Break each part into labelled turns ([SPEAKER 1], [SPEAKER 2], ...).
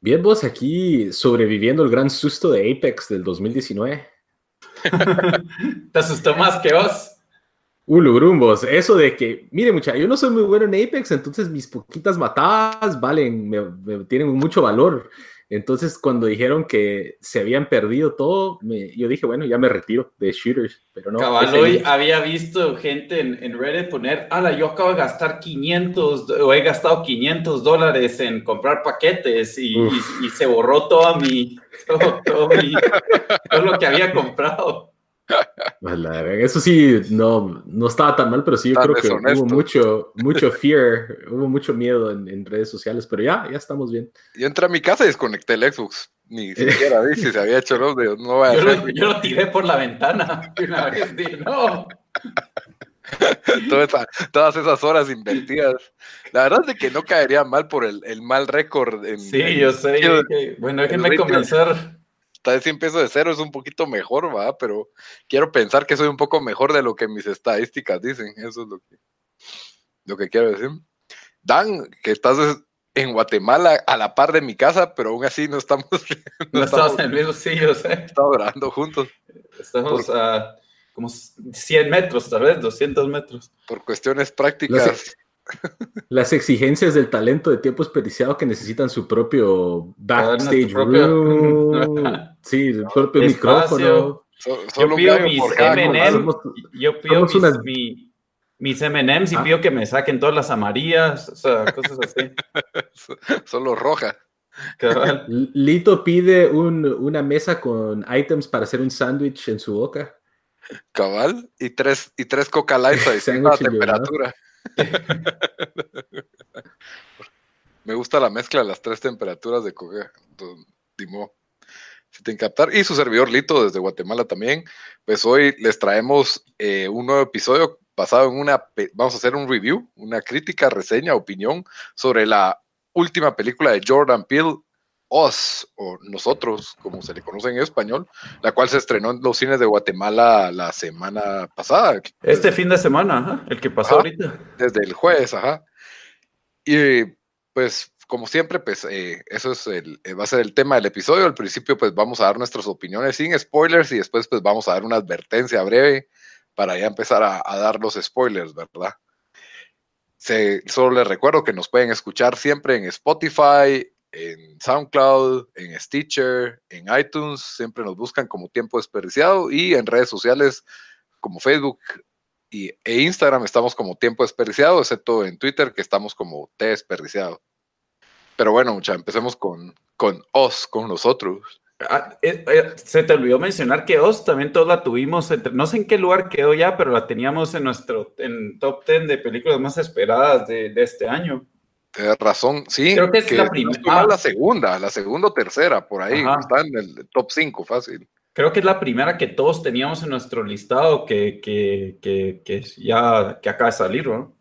[SPEAKER 1] Bien, vos aquí sobreviviendo el gran susto de Apex del 2019.
[SPEAKER 2] ¿Te asustó más que vos?
[SPEAKER 1] Ulugrumbos, eso de que, mire mucha, yo no soy muy bueno en Apex, entonces mis poquitas matadas valen, me tienen mucho valor. Entonces, cuando dijeron que se habían perdido todo, yo dije, bueno, ya me retiro de shooters, pero no.
[SPEAKER 2] Cabal, hoy había visto gente en, Reddit poner, ala, yo acabo de gastar 500, o he gastado 500 dólares en comprar paquetes y, se borró toda mi, todo, todo lo que había comprado.
[SPEAKER 1] Eso sí, no, no estaba tan mal, pero sí, yo creo que hubo mucho, mucho fear, hubo mucho miedo en, redes sociales, pero ya, ya estamos bien.
[SPEAKER 3] Yo entré a mi casa y desconecté el Xbox. Ni siquiera vi si se había hecho los de
[SPEAKER 2] no vaya yo, lo, yo lo tiré por la ventana. Una vez no.
[SPEAKER 3] todas esas horas invertidas. La verdad es de que no caería mal por el, el mal récord.
[SPEAKER 2] sí, yo sé. bueno, déjenme comenzar
[SPEAKER 3] de 100 pesos de cero es un poquito mejor, va, pero quiero pensar que soy un poco mejor de lo que mis estadísticas dicen. Eso es lo que, lo que quiero decir. Dan, que estás en Guatemala a la par de mi casa, pero aún así no estamos.
[SPEAKER 2] No, estamos, en el mismo sitio, sé.
[SPEAKER 3] Estamos orando juntos.
[SPEAKER 2] Estamos a como 100 metros, tal vez, 200 metros.
[SPEAKER 3] Por cuestiones prácticas.
[SPEAKER 1] Las exigencias del talento de tiempo desperdiciado que necesitan su propio backstage room, sí, su propio micrófono.
[SPEAKER 2] yo pido mis M&M's, yo pido mis, mis M&M's y ah. pido que me saquen todas las amarillas, o sea, cosas así.
[SPEAKER 3] Solo roja.
[SPEAKER 1] Lito pide una mesa con items para hacer un sándwich en su boca.
[SPEAKER 3] Cabal, y tres, y tres Coca Light a temperatura. Me gusta la mezcla de las tres temperaturas de. Dimo. Si te captar. Y su servidor Lito desde Guatemala también. Pues hoy les traemos eh, un nuevo episodio basado en una. Vamos a hacer un review, una crítica, reseña, opinión sobre la última película de Jordan Peele, Us, o Nosotros, como se le conoce en español, la cual se estrenó en los cines de Guatemala la semana pasada.
[SPEAKER 2] Este fin de semana, el que pasó ahorita.
[SPEAKER 3] Desde el jueves, ajá. Y pues, como siempre, pues eh, eso es el, eh, va a ser el tema del episodio. Al principio, pues vamos a dar nuestras opiniones sin spoilers y después, pues vamos a dar una advertencia breve para ya empezar a, dar los spoilers, ¿verdad? solo les recuerdo que nos pueden escuchar siempre en Spotify, en SoundCloud, en Stitcher, en iTunes, siempre nos buscan como tiempo desperdiciado y en redes sociales como Facebook y, e Instagram estamos como tiempo desperdiciado, excepto en Twitter que estamos como T desperdiciado. Pero bueno, mucha, empecemos con, con Os, con nosotros.
[SPEAKER 2] Ah, eh, eh, se te olvidó mencionar que Os también todos la tuvimos, no sé en qué lugar quedó ya, pero la teníamos en nuestro en top 10 de películas más esperadas de este año.
[SPEAKER 3] Tienes razón, sí.
[SPEAKER 2] Creo que es la primera.
[SPEAKER 3] la segunda, la segunda o tercera, por ahí. Está en el top 5, fácil.
[SPEAKER 2] Creo que es la primera que todos teníamos en nuestro listado que, que, que, ya que acaba de salir, ¿no?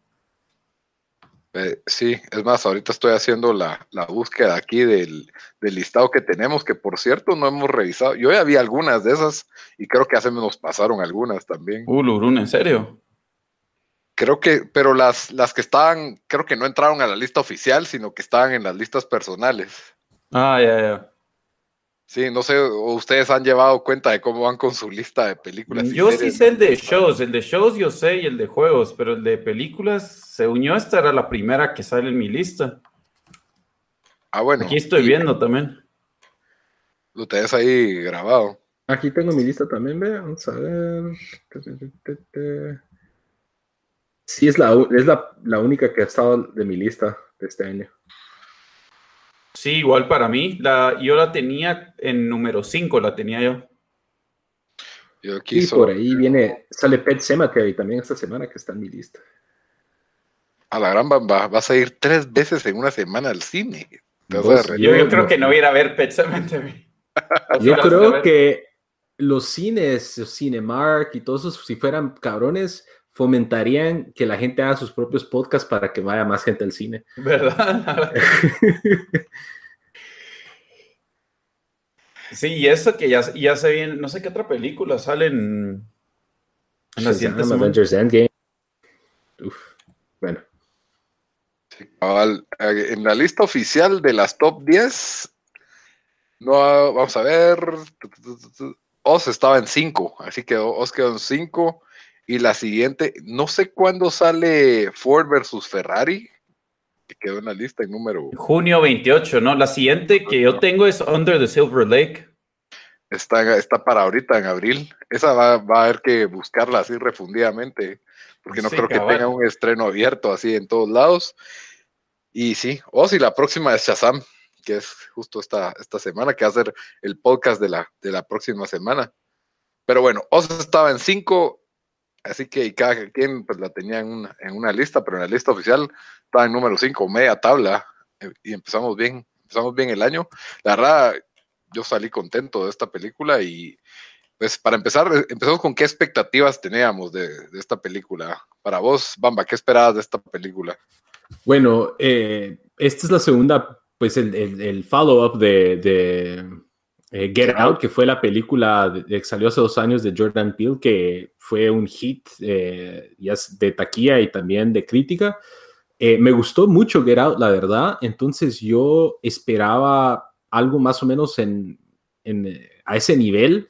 [SPEAKER 3] Eh, sí, es más, ahorita estoy haciendo la, la búsqueda aquí del, del, listado que tenemos, que por cierto no hemos revisado. Yo ya vi algunas de esas y creo que hace nos pasaron algunas también.
[SPEAKER 2] Uh, Lurun, ¿en serio?
[SPEAKER 3] Creo que, pero las, las que estaban, creo que no entraron a la lista oficial, sino que estaban en las listas personales.
[SPEAKER 2] Ah, ya, ya.
[SPEAKER 3] Sí, no sé, ustedes han llevado cuenta de cómo van con su lista de películas.
[SPEAKER 2] Yo sí sé el de shows, el de shows yo sé y el de juegos, pero el de películas, se unió, esta era la primera que sale en mi lista.
[SPEAKER 3] Ah, bueno.
[SPEAKER 2] Aquí estoy viendo también.
[SPEAKER 3] Lo tenés ahí grabado.
[SPEAKER 1] Aquí tengo mi lista también, ve, vamos a ver. Sí, es, la, es la, única que ha estado de mi lista de este año.
[SPEAKER 2] Sí, igual para mí. La, yo la tenía en número 5, la tenía yo.
[SPEAKER 1] yo y por ahí viene, sale Pet Cemetery también esta semana que está en mi lista.
[SPEAKER 3] A la gran va, vas a ir tres veces en una semana al cine.
[SPEAKER 2] yo, yo, creo que no voy a ir a ver Pet Cemetery.
[SPEAKER 1] yo creo que los cines, Cinemark y todos esos, si fueran cabrones, fomentarían que la gente haga sus propios podcasts para que vaya más gente al cine.
[SPEAKER 2] ¿Verdad? sí, y eso que ya, ya se viene, no sé qué otra película sale en,
[SPEAKER 1] la siguiente Avengers Endgame. Uf, bueno.
[SPEAKER 3] en la lista oficial de las top 10, no, vamos a ver, Oz estaba en 5, así que Oz quedó en 5. Y la siguiente, no sé cuándo sale Ford versus Ferrari, que quedó en la lista en número.
[SPEAKER 2] Junio 28, ¿no? La siguiente que yo tengo es Under the Silver Lake.
[SPEAKER 3] Está, está para ahorita en abril. Esa va, va a haber que buscarla así refundidamente, porque no creo que tenga un estreno abierto así en todos lados. Y sí, o si la próxima es Shazam, que es justo esta, esta semana, que va a ser el podcast de la, de la próxima semana. Pero bueno, Oz estaba en 5, Así que cada quien pues, la tenía en una, en una lista, pero en la lista oficial estaba en número 5, media tabla, eh, y empezamos bien, empezamos bien el año. La verdad, yo salí contento de esta película y pues para empezar, eh, empezamos con qué expectativas teníamos de, esta película. Para vos, Bamba, ¿qué esperabas de esta película?
[SPEAKER 1] Bueno, eh, esta es la segunda, pues el, el, follow-up de eh, Get Out, que fue la película que salió hace dos años de Jordan Peele, que fue un hit eh, de taquilla y también de crítica. Eh, me gustó mucho Get Out, la verdad. Entonces yo esperaba algo más o menos en, a ese nivel.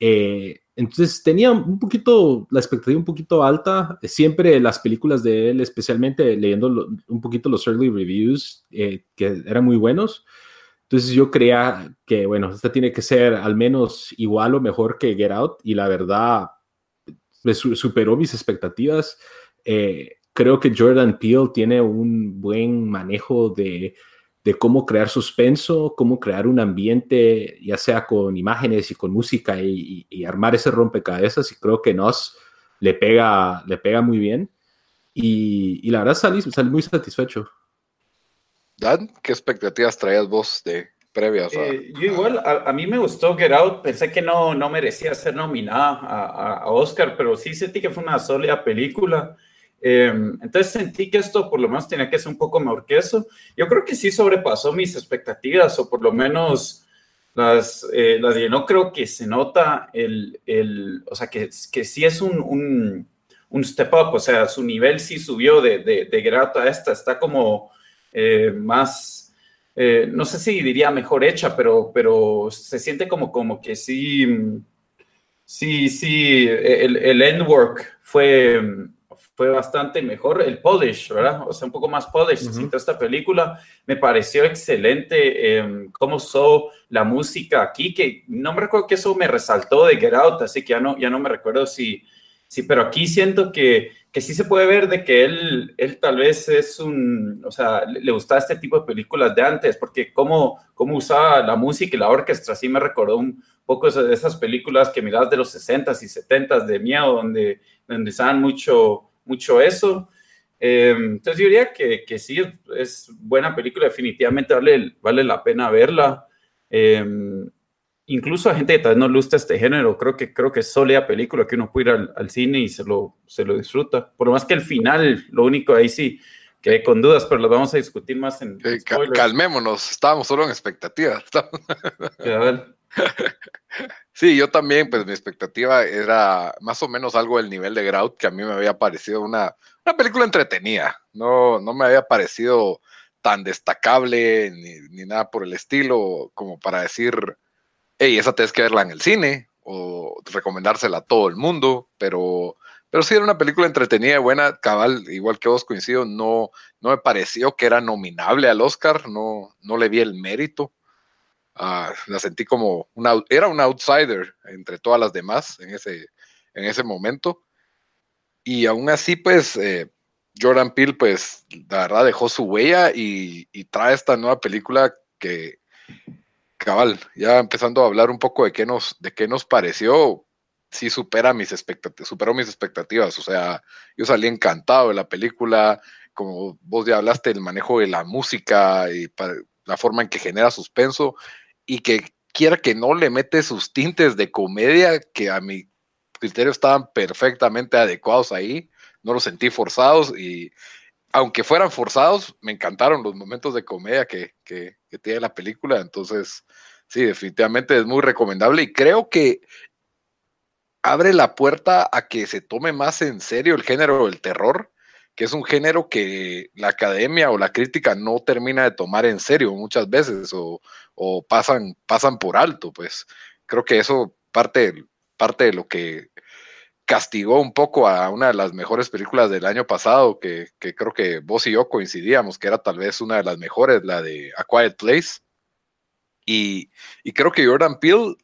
[SPEAKER 1] entonces tenía un poquito, la expectativa un poquito alta. Siempre las películas de él, especialmente leyendo un poquito los early reviews, que eran muy buenos. Entonces yo creía que, bueno, esta tiene que ser al menos igual o mejor que Get Out y la verdad me superó mis expectativas. Eh, creo que Jordan Peele tiene un buen manejo de, de, cómo crear suspenso, cómo crear un ambiente, ya sea con imágenes y con música y, armar ese rompecabezas y creo que nos le pega, le pega muy bien. Y, y la verdad salí, salí muy satisfecho.
[SPEAKER 3] Dan, ¿qué expectativas traías vos de previas?
[SPEAKER 2] Eh, yo igual, a, mí me gustó Get Out, pensé que no, no merecía ser nominada a, Oscar, pero sí sentí que fue una sólida película. Em, entonces sentí que esto por lo menos tenía que ser un poco mejor que eso. Yo creo que sí sobrepasó mis expectativas, o por lo menos las, eh, las no creo que se nota el, el o sea, que, que sí es un, un, un, step up, o sea, su nivel sí subió de, de, de Out a esta, está como eh, más, eh, no sé si diría mejor hecha, pero, pero se siente como, como que sí, sí, sí, el, el end work fue, fue bastante mejor, el polish, ¿verdad? O sea, un poco más polish. Se esta película, me pareció excelente eh, cómo usó la música aquí, que no me recuerdo que eso me resaltó de Get Out, así que ya no, ya no me recuerdo si, sí, pero aquí siento que que sí se puede ver de que él, él tal vez es un, o sea, le, gustaba este tipo de películas de antes, porque cómo, cómo usaba la música y la orquesta, sí me recordó un poco de esas películas que mirás de los 60s y 70s de miedo, donde, donde usaban mucho, mucho eso. Eh, entonces yo diría que, que sí, es, buena película, definitivamente vale, vale la pena verla. Eh, incluso a gente que tal vez no le gusta este género, creo que, creo que es sólida película que uno puede ir al, cine y se lo, se lo disfruta. Por lo más que el final, lo único ahí sí, que con dudas, pero lo vamos a discutir más en.
[SPEAKER 3] calmémonos, estábamos solo en expectativas. sí, yo también, pues mi expectativa era más o menos algo del nivel de Grout, que a mí me había parecido una, una película entretenida. No, no me había parecido tan destacable ni, ni, nada por el estilo como para decir hey, esa tienes que verla en el cine o recomendársela a todo el mundo, pero, pero sí era una película entretenida y buena, cabal, igual que vos coincido, no, no me pareció que era nominable al Oscar, no, no le vi el mérito. Ah, la sentí como una, era un outsider entre todas las demás en ese, en ese momento. Y aún así, pues, eh, Jordan Peele, pues, la verdad dejó su huella y, trae esta nueva película que, cabal, ya empezando a hablar un poco de qué nos, de qué nos pareció, sí supera mis expectativas, superó mis expectativas. O sea, yo salí encantado de la película, como vos ya hablaste, el manejo de la música y la forma en que genera suspenso y que quiera que no le mete sus tintes de comedia que a mi criterio estaban perfectamente adecuados ahí no los sentí forzados y aunque fueran forzados, me encantaron los momentos de comedia que, tiene la película. Entonces, sí, definitivamente es muy recomendable y creo que abre la puerta a que se tome más en serio el género del terror, que es un género que la academia o la crítica no termina de tomar en serio muchas veces o, pasan, pasan por alto. Pues creo que eso parte, parte de lo que castigó un poco a una de las mejores películas del año pasado, que, creo que vos y yo coincidíamos, que era tal vez una de las mejores, la de A Quiet Place. Y, y creo que Jordan Peele,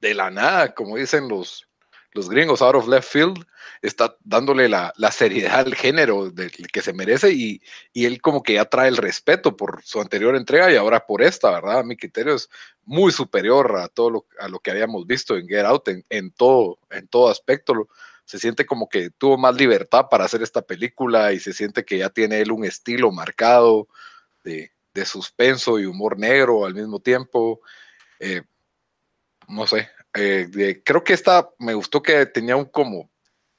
[SPEAKER 3] de la nada, como dicen los, los gringos out of left field, está dándole la, seriedad al género del que se merece y, él como que ya trae el respeto por su anterior entrega y ahora por esta, ¿verdad? Mi criterio es muy superior a todo lo, a lo que habíamos visto en Get Out en, todo, en todo aspecto. Se siente como que tuvo más libertad para hacer esta película y se siente que ya tiene él un estilo marcado de, suspenso y humor negro al mismo tiempo. Eh, no sé, eh, creo que esta me gustó que tenía un como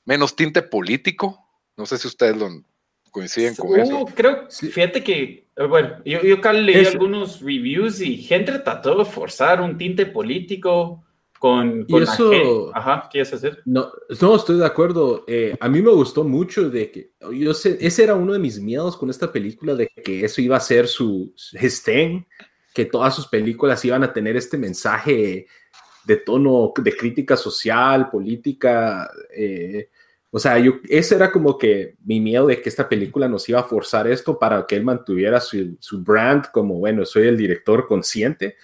[SPEAKER 3] menos tinte político. No sé si ustedes lo coinciden con eso.
[SPEAKER 2] Uh, creo, fíjate que, eh, bueno, yo, yo leí algunos reviews y gente trató de forzar un tinte político con, con
[SPEAKER 1] eso,
[SPEAKER 2] Ajá, ¿qué ibas hacer?
[SPEAKER 1] No, no, estoy de acuerdo. Eh, a mí me gustó mucho de que, yo sé, ese era uno de mis miedos con esta película, de que eso iba a ser su, estén, que todas sus películas iban a tener este mensaje de tono de crítica social, política. Eh, o sea, yo, ese era como que mi miedo de que esta película nos iba a forzar esto para que él mantuviera su, su brand como, bueno, soy el director consciente.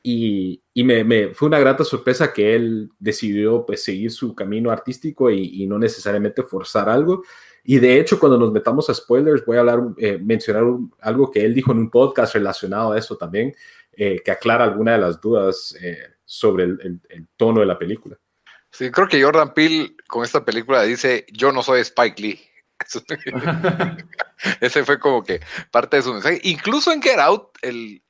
[SPEAKER 1] Y, y me, fue una grata sorpresa que él decidió pues seguir su camino artístico y, y, no necesariamente forzar algo. Y de hecho, cuando nos metamos a spoilers, voy a hablar, eh, mencionar algo que él dijo en un podcast relacionado a eso también, eh, que aclara alguna de las dudas sobre el, tono de la película.
[SPEAKER 3] Sí, creo que Jordan Peele con esta película dice, yo no soy Spike Lee. Ese fue como que parte de su mensaje. Incluso en Get Out, el,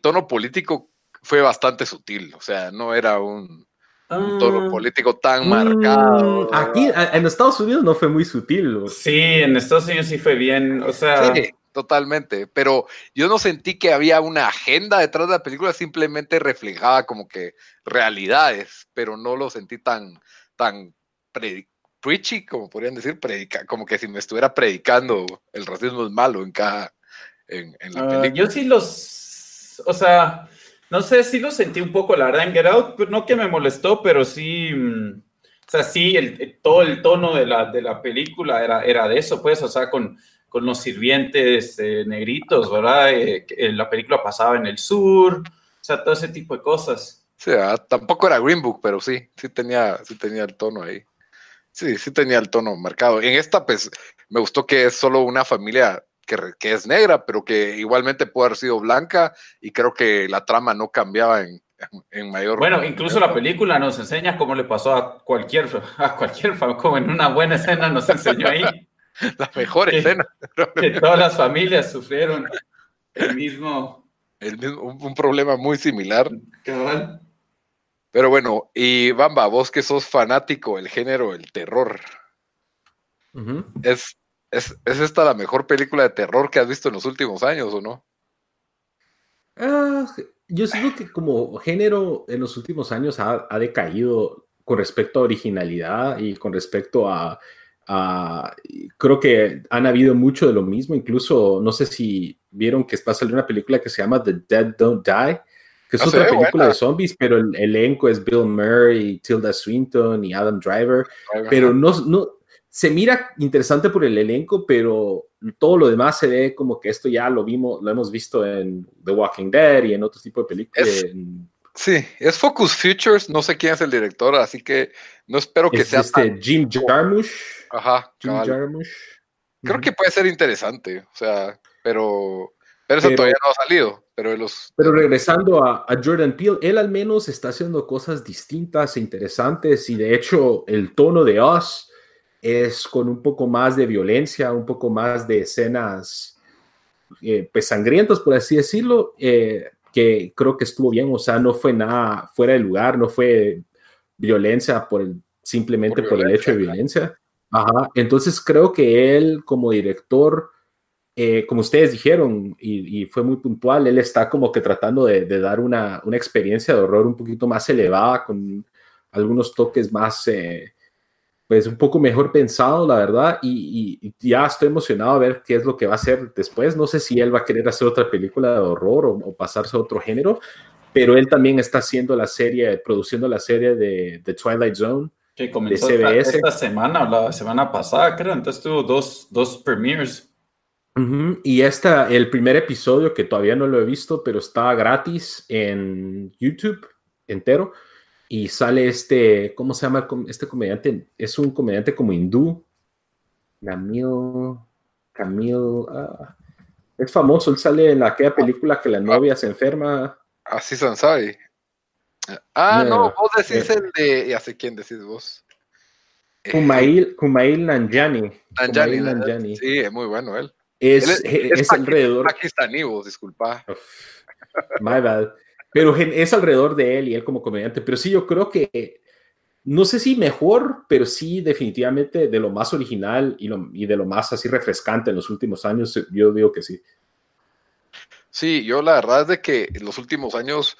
[SPEAKER 3] tono político fue bastante sutil, o sea, no era un, tono ah. político tan marcado.
[SPEAKER 1] Aquí en Estados Unidos no fue muy sutil.
[SPEAKER 2] Sí, en Estados Unidos sí fue bien, o sea...
[SPEAKER 3] Totalmente, pero yo no sentí que había una agenda detrás de la película, simplemente reflejaba como que realidades, pero no lo sentí tan, tan preachy, como podrían decir, predica, como que si me estuviera predicando el racismo es malo en cada, en, la ah, película.
[SPEAKER 2] yo sí los, o sea, no sé, sí lo sentí un poco, la verdad, en Get Out, no que me molestó, pero sí, mm, o sea, sí, el, todo el tono de la, de la película era, era de eso, pues, o sea, con con los sirvientes eh, negritos, ¿verdad? Eh, la película pasaba en el sur, o sea, todo ese tipo de cosas.
[SPEAKER 3] Sí, ah, tampoco era Green Book, pero sí, sí tenía, sí tenía el tono ahí. Sí, sí tenía el tono marcado. En esta, pues, me gustó que es solo una familia que, que es negra, pero que igualmente puede haber sido blanca y creo que la trama no cambiaba en, en mayor.
[SPEAKER 2] Bueno, incluso la película nos enseña cómo le pasó a cualquier, a cualquier, como en una buena escena nos enseñó ahí.
[SPEAKER 3] La mejor escena.
[SPEAKER 2] Que todas las familias sufrieron el mismo.
[SPEAKER 3] un, problema muy similar. Pero bueno, y Bamba, vos que sos fanático del género el terror. ¿Es, es, esta la mejor película de terror que has visto en los últimos años o no?
[SPEAKER 1] Ah, yo siento que como género en los últimos años ha, decaído con respecto a originalidad y con respecto a Ah, creo que han habido mucho de lo mismo, incluso no sé si vieron que a salir una película que se llama The Dead Don't Die, que es
[SPEAKER 3] Ah,
[SPEAKER 1] otra película
[SPEAKER 3] buena.
[SPEAKER 1] de zombies, pero el elenco es Bill Murray, Tilda Swinton y Adam Driver. Pero no, no, se mira interesante por el elenco, pero todo lo demás se ve como que esto ya lo vimos, lo hemos visto en The Walking Dead y en otros tipos de películas.
[SPEAKER 3] Es-
[SPEAKER 1] en-
[SPEAKER 3] Sí, es Focus Features, no sé quién es el director, así que no espero que
[SPEAKER 1] es
[SPEAKER 3] sea
[SPEAKER 1] este
[SPEAKER 3] tan-
[SPEAKER 1] Jim Jarmusch.
[SPEAKER 3] Ajá,
[SPEAKER 1] Jim
[SPEAKER 3] cabal.
[SPEAKER 1] Jarmusch.
[SPEAKER 3] Creo que puede ser interesante, o sea, pero, pero eso
[SPEAKER 1] Pero-
[SPEAKER 3] todavía no ha salido, pero los...
[SPEAKER 1] Pero regresando a, a Jordan Peele, él al menos está haciendo cosas distintas e interesantes y de hecho el tono de Us es con un poco más de violencia, un poco más de escenas eh, pues sangrientas, por así decirlo, eh, que creo que estuvo bien, o sea, no fue nada fuera de lugar, no fue violencia por el, simplemente
[SPEAKER 3] Por
[SPEAKER 1] por, el hecho de violencia. Ajá. Entonces creo que él como director eh, como ustedes dijeron, y, y fue muy puntual, él está como que tratando de, de dar una, una experiencia de horror un poquito más elevada, con algunos toques más, eh, pues un poco mejor pensado, la verdad, y, y- y ya estoy emocionado a ver qué es lo que va a hacer después. No sé si él va a querer hacer otra película de horror o, o pasarse a otro género, pero él también está haciendo la serie, produciendo la serie de, de Twilight Zone.
[SPEAKER 2] Que comenzó
[SPEAKER 1] De
[SPEAKER 2] esta,
[SPEAKER 1] CBS.
[SPEAKER 2] esta semana o la semana pasada, creo. Entonces tuvo dos, dos premieres.
[SPEAKER 1] Ujú, Y esta, el primer episodio, que todavía no lo he visto, pero está gratis en YouTube entero. Y sale este, ¿cómo se llama este comediante? Es un comediante como hindú. Camil, Camil, ah, es famoso, él sale en aquella película que la novia se enferma.
[SPEAKER 3] Así Sansai. Ah, no,
[SPEAKER 1] No,
[SPEAKER 3] vos decís
[SPEAKER 1] eh.
[SPEAKER 3] el de... Ya sé quién decís vos. Eh,
[SPEAKER 1] Kumail, Kumail Nanjiani.
[SPEAKER 3] Nanjiani,
[SPEAKER 1] Kumail
[SPEAKER 3] ¿verdad?
[SPEAKER 1] Nanjiani.
[SPEAKER 3] Sí, es muy bueno él.
[SPEAKER 1] Es,
[SPEAKER 3] Él
[SPEAKER 1] es,
[SPEAKER 3] paqui-
[SPEAKER 1] alrededor.
[SPEAKER 3] Pakistaní, vos, disculpa.
[SPEAKER 1] My bad. Pero es alrededor de él y él como comediante. Pero sí, yo creo que, no sé si mejor, pero sí definitivamente de lo más original y, lo- y de lo más así refrescante en los últimos años, yo digo que sí.
[SPEAKER 3] Sí, yo la verdad es de que en los últimos años,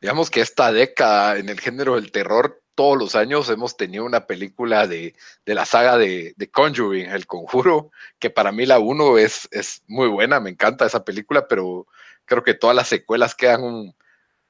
[SPEAKER 3] digamos que esta década en el género del terror, todos los años hemos tenido una película de, de la saga de, de Conjuring, El Conjuro, que para mí la uno es, es muy buena, me encanta esa película, pero creo que todas las secuelas quedan un,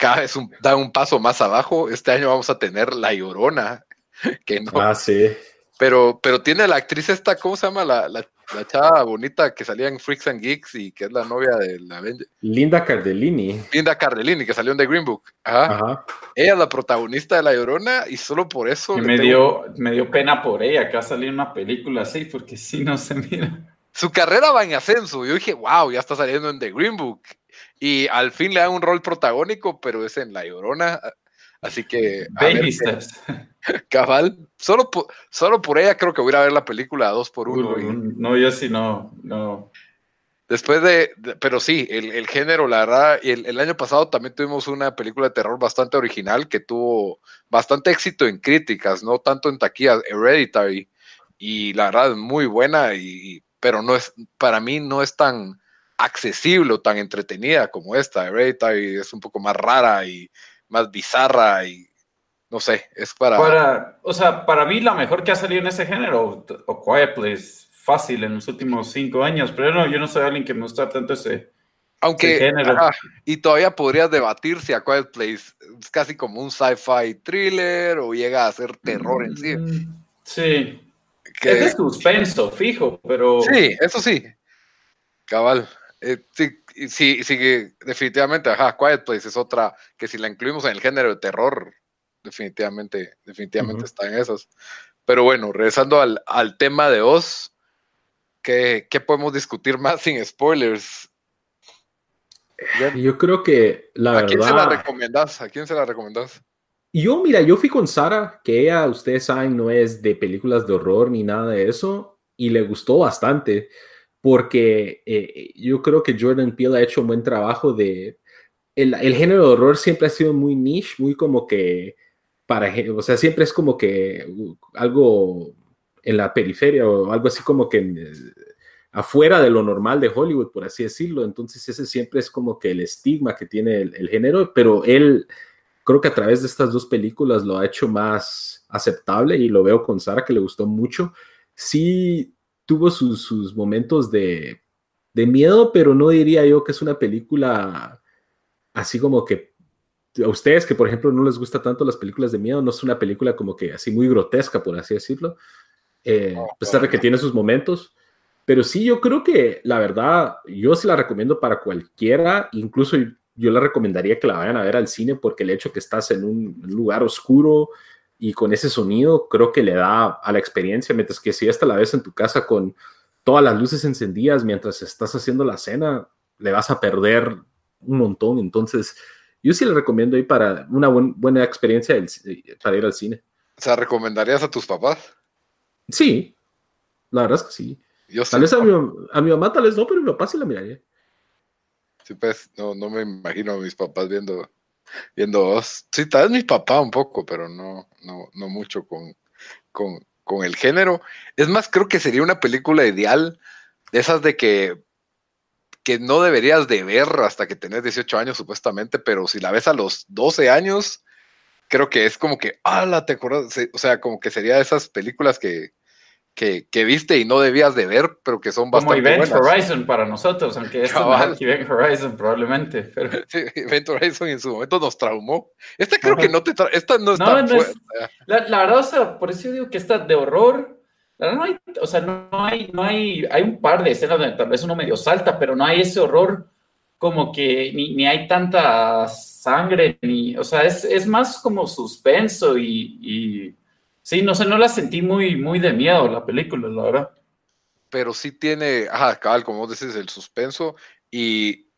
[SPEAKER 3] cada vez un- dan un paso más abajo. Este año vamos a tener La Llorona, que no,
[SPEAKER 1] Ah, sí.
[SPEAKER 3] pero, pero tiene la actriz esta, ¿cómo se llama? La, la, la chava bonita que salía en Freaks and Geeks y que es la novia de la.
[SPEAKER 1] Linda Cardellini.
[SPEAKER 3] Linda Cardellini, que salió en The Green Book. Ajá.
[SPEAKER 1] Ajá.
[SPEAKER 3] Ella es la protagonista de La Llorona y solo por eso.
[SPEAKER 2] Me
[SPEAKER 3] tengo-
[SPEAKER 2] dio, me dio pena por ella que va a salir una película así, porque si no se mira.
[SPEAKER 3] Su carrera va en ascenso. Yo dije, wow, ya está saliendo en The Green Book. Y al fin le dan un rol protagónico, pero es en La Llorona. Así que,
[SPEAKER 2] Baby steps.
[SPEAKER 3] cabal, solo por, solo por ella creo que voy a ir a ver la película dos por uno. y-
[SPEAKER 2] No, yo sí no, no.
[SPEAKER 3] Después de, de- pero sí, el, el género, la verdad, y el, el año pasado también tuvimos una película de terror bastante original que tuvo bastante éxito en críticas, no tanto en taquillas, Hereditary, y la verdad muy buena, y, pero no es, para mí no es tan accesible o tan entretenida como esta. Hereditary es un poco más rara y más bizarra y no sé, es para...
[SPEAKER 2] Para, o sea, para mí la mejor que ha salido en ese género, o Quiet Place, fácil en los últimos cinco años, pero no, yo no soy alguien que me gusta tanto ese.
[SPEAKER 3] Aunque,
[SPEAKER 2] ese género.
[SPEAKER 3] y todavía podrías debatir si A Quiet Place es casi como un sci-fi thriller o llega a ser terror en sí.
[SPEAKER 2] Mm, Sí.
[SPEAKER 3] que-
[SPEAKER 2] es de suspenso, fijo, pero.
[SPEAKER 3] sí, eso sí. Cabal. Eh, sí, sí, sí, definitivamente, ajá, Quiet Place es otra que si la incluimos en el género de terror, definitivamente, definitivamente
[SPEAKER 1] Ujú.
[SPEAKER 3] está en esas. Pero bueno, regresando al, al tema de Oz, ¿qué, qué podemos discutir más sin spoilers?
[SPEAKER 1] Yo creo que la
[SPEAKER 3] ¿A quién se la recomendás? ¿A quién se la recomendás?
[SPEAKER 1] Yo, mira, yo fui con Sara, que ella, ustedes saben, no es de películas de horror ni nada de eso, y le gustó bastante, porque eh, yo creo que Jordan Peele ha hecho un buen trabajo de... El, género de horror siempre ha sido muy niche, muy como que para, o sea, siempre es como que uh, algo en la periferia o algo así como que eh, afuera de lo normal de Hollywood, por así decirlo. Entonces ese siempre es como que el estigma que tiene el género, pero él creo que a través de estas dos películas lo ha hecho más aceptable y lo veo con Sara que le gustó mucho. Sí tuvo sus, sus momentos de, de miedo, pero no diría yo que es una película así como que a ustedes que, por ejemplo, no les gusta tanto las películas de miedo, no es una película como que así muy grotesca, por así decirlo, eh, a pesar de que tiene sus momentos. Pero sí, yo creo que la verdad, yo sí la recomiendo para cualquiera, incluso yo la recomendaría que la vayan a ver al cine porque el hecho que estás en un lugar oscuro y con ese sonido, creo que le da a la experiencia, mientras que si esta la ves en tu casa con todas las luces encendidas mientras estás haciendo la cena, le vas a perder un montón. Entonces, yo sí le recomiendo ir para una buena experiencia para ir al cine.
[SPEAKER 3] O sea, ¿recomendarías a tus papás?
[SPEAKER 1] Sí, la verdad es que sí. Yo tal vez a mi, a mi, mamá tal vez no, pero mi papá sí la miraría.
[SPEAKER 3] Sí, pues, no, no me imagino a mis papás viendo, viendo vos. Sí, tal vez mi papá un poco, pero no, no, no mucho con, con, con el género. Es más, creo que sería una película ideal de esas de que que no deberías de ver hasta que tenés 18 años supuestamente, pero si la ves a los 12 años, creo que es como que, ah, te acuerdas, o sea, como que sería de esas películas que, que, que, viste y no debías de ver, pero que son bastante
[SPEAKER 2] Como Event Horizon para nosotros, aunque esto no es Event Horizon probablemente. Pero...
[SPEAKER 3] Sí, Event Horizon en su momento nos traumó. Esta creo que no te esta no está
[SPEAKER 2] no, la, la, verdad, o sea, por eso digo que esta de horror no hay, o sea, no hay, no hay, hay un par de escenas donde tal vez uno medio salta, pero no hay ese horror como que ni, ni hay tanta sangre, ni, o sea, es, es más como suspenso y, y, sí, no sé, no la sentí muy, muy de miedo la película, la verdad.
[SPEAKER 3] Pero sí tiene, ajá, cabal, como vos decís, el suspenso y,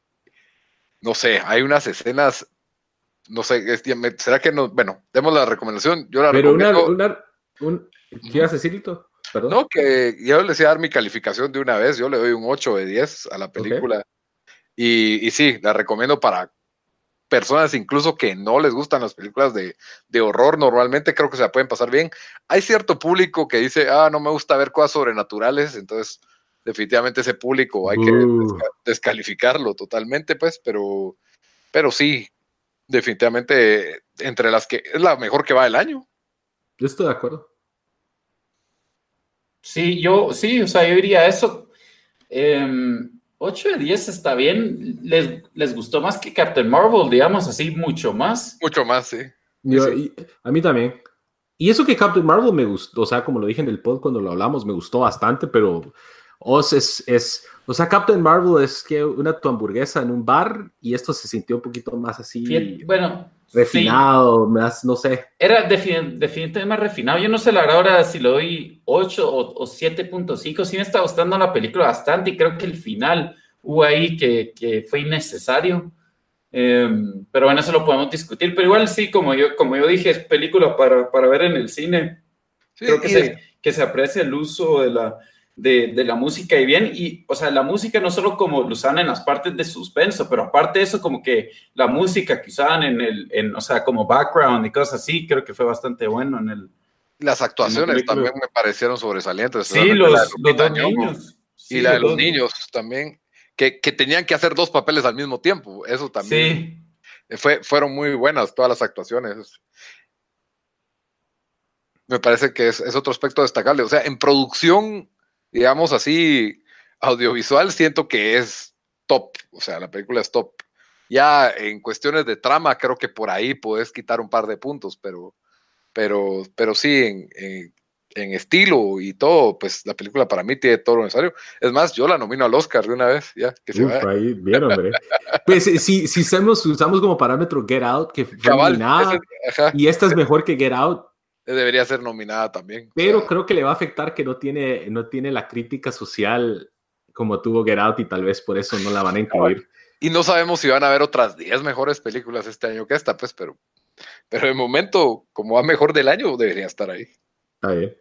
[SPEAKER 3] no sé, hay unas escenas, no sé, será que no, bueno, demos la recomendación, yo la
[SPEAKER 1] Pero recomiendo. una, una ¿qué ibas a decir,
[SPEAKER 3] no, que yo le decía dar mi calificación de una vez, yo le doy un 8 de 10 a la película. Y, y, sí, la recomiendo para personas incluso que no les gustan las películas de, de, horror normalmente, creo que se la pueden pasar bien. Hay cierto público que dice, ah, no me gusta ver cosas sobrenaturales, entonces definitivamente ese público hay que uh. descalificarlo totalmente, pues, pero, pero sí, definitivamente entre las que es la mejor que va el año.
[SPEAKER 1] Yo estoy de acuerdo.
[SPEAKER 2] Sí, yo, sí, o sea, yo diría eso. 8 em, de 10 está bien. Les, les gustó más que Captain Marvel, digamos, así, mucho más.
[SPEAKER 3] Mucho más, sí.
[SPEAKER 1] a mí también. Y eso que Captain Marvel me gustó, o sea, como lo dije en el pod cuando lo hablamos, me gustó bastante, pero Oz es, es, o sea, Captain Marvel es que una tu hamburguesa en un bar y esto se sintió un poquito más así.
[SPEAKER 2] bueno,
[SPEAKER 1] refinado, más, no sé.
[SPEAKER 2] Era definitivamente más refinado. Yo no sé la verdad ahora si le doy 8 o, 7.5. Sí me está gustando la película bastante y creo que el final hubo ahí que, que fue innecesario. Em, pero bueno, eso lo podemos discutir. Pero igual sí, como yo, como yo dije, es película para, para ver en el cine. creo que se, que se aprecia el uso de la, de, de, la música y bien, y, o sea, la música no solo como lo usan en las partes de suspenso, pero aparte de eso, como que la música que usaban en el, en, o sea, como background y cosas así, creo que fue bastante bueno en el...
[SPEAKER 3] Las actuaciones también me parecieron sobresalientes.
[SPEAKER 2] Sí, los, dos niños.
[SPEAKER 3] y la de los, niños también, que, que, tenían que hacer dos papeles al mismo tiempo, eso también. Sí. Fue, fueron muy buenas todas las actuaciones me parece que es, es, otro aspecto destacable. O sea, en producción digamos así, audiovisual, siento que es top. O sea, la película es top. Ya en cuestiones de trama, creo que por ahí puedes quitar un par de puntos, pero, pero, pero sí, en, en, estilo y todo, pues la película para mí tiene todo lo necesario. Es más, yo la nomino al Oscar de una vez, ya, que se
[SPEAKER 1] Uf, ahí, bien, hombre. pues si, si usamos, usamos como parámetro Get Out, que fue nominada, y esta es mejor que Get Out,
[SPEAKER 3] debería ser nominada también.
[SPEAKER 1] Pero creo que le va a afectar que no tiene, no tiene la crítica social como tuvo Get Out y tal vez por eso no la van a incluir.
[SPEAKER 3] Y no sabemos si van a haber otras 10 mejores películas este año que esta, pues, pero, pero de momento, como va mejor del año, debería estar ahí.
[SPEAKER 1] Está bien.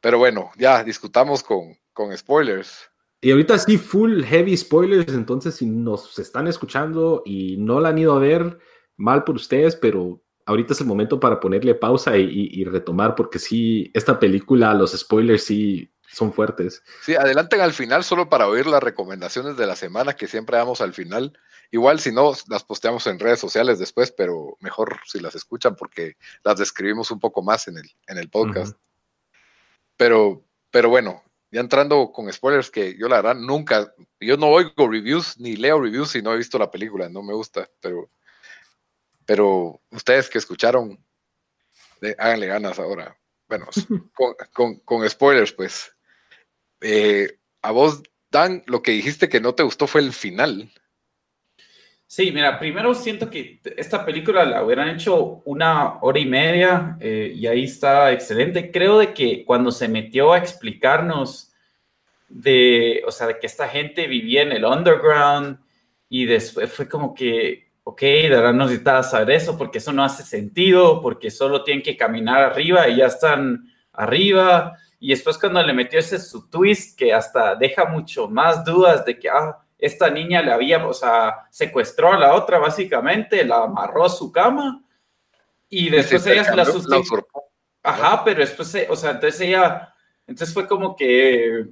[SPEAKER 3] Pero bueno, ya discutamos con, con spoilers.
[SPEAKER 1] Y ahorita sí, full heavy spoilers, entonces si nos están escuchando y no la han ido a ver, mal por ustedes, pero ahorita es el momento para ponerle pausa y, retomar, porque sí, esta película, los spoilers sí son fuertes.
[SPEAKER 3] Sí, adelanten al final solo para oír las recomendaciones de la semana que siempre damos al final. Igual si no, las posteamos en redes sociales después, pero mejor si las escuchan porque las describimos un poco más en el, en el podcast. Pero, pero bueno, ya entrando con spoilers que yo la verdad nunca, yo no oigo reviews ni leo reviews si no he visto la película, no me gusta, pero Pero ustedes que escucharon, háganle ganas ahora. Bueno, con, spoilers, pues. Eh, a vos, Dan, lo que dijiste que no te gustó fue el final.
[SPEAKER 2] Sí, mira, primero siento que esta película la hubieran hecho una hora y media eh, y ahí está excelente. Creo de que cuando se metió a explicarnos de, o sea, de que esta gente vivía en el underground y después fue como que, ok, de verdad no necesitaba saber eso porque eso no hace sentido, porque solo tienen que caminar arriba y ya están arriba. Y después cuando le metió ese su twist que hasta deja mucho más dudas de que, ah, esta niña le había, o sea, secuestró a la otra básicamente, la amarró a su cama y después ella se la sustituyó. Ajá, pero después, o sea, entonces ella, entonces fue como que,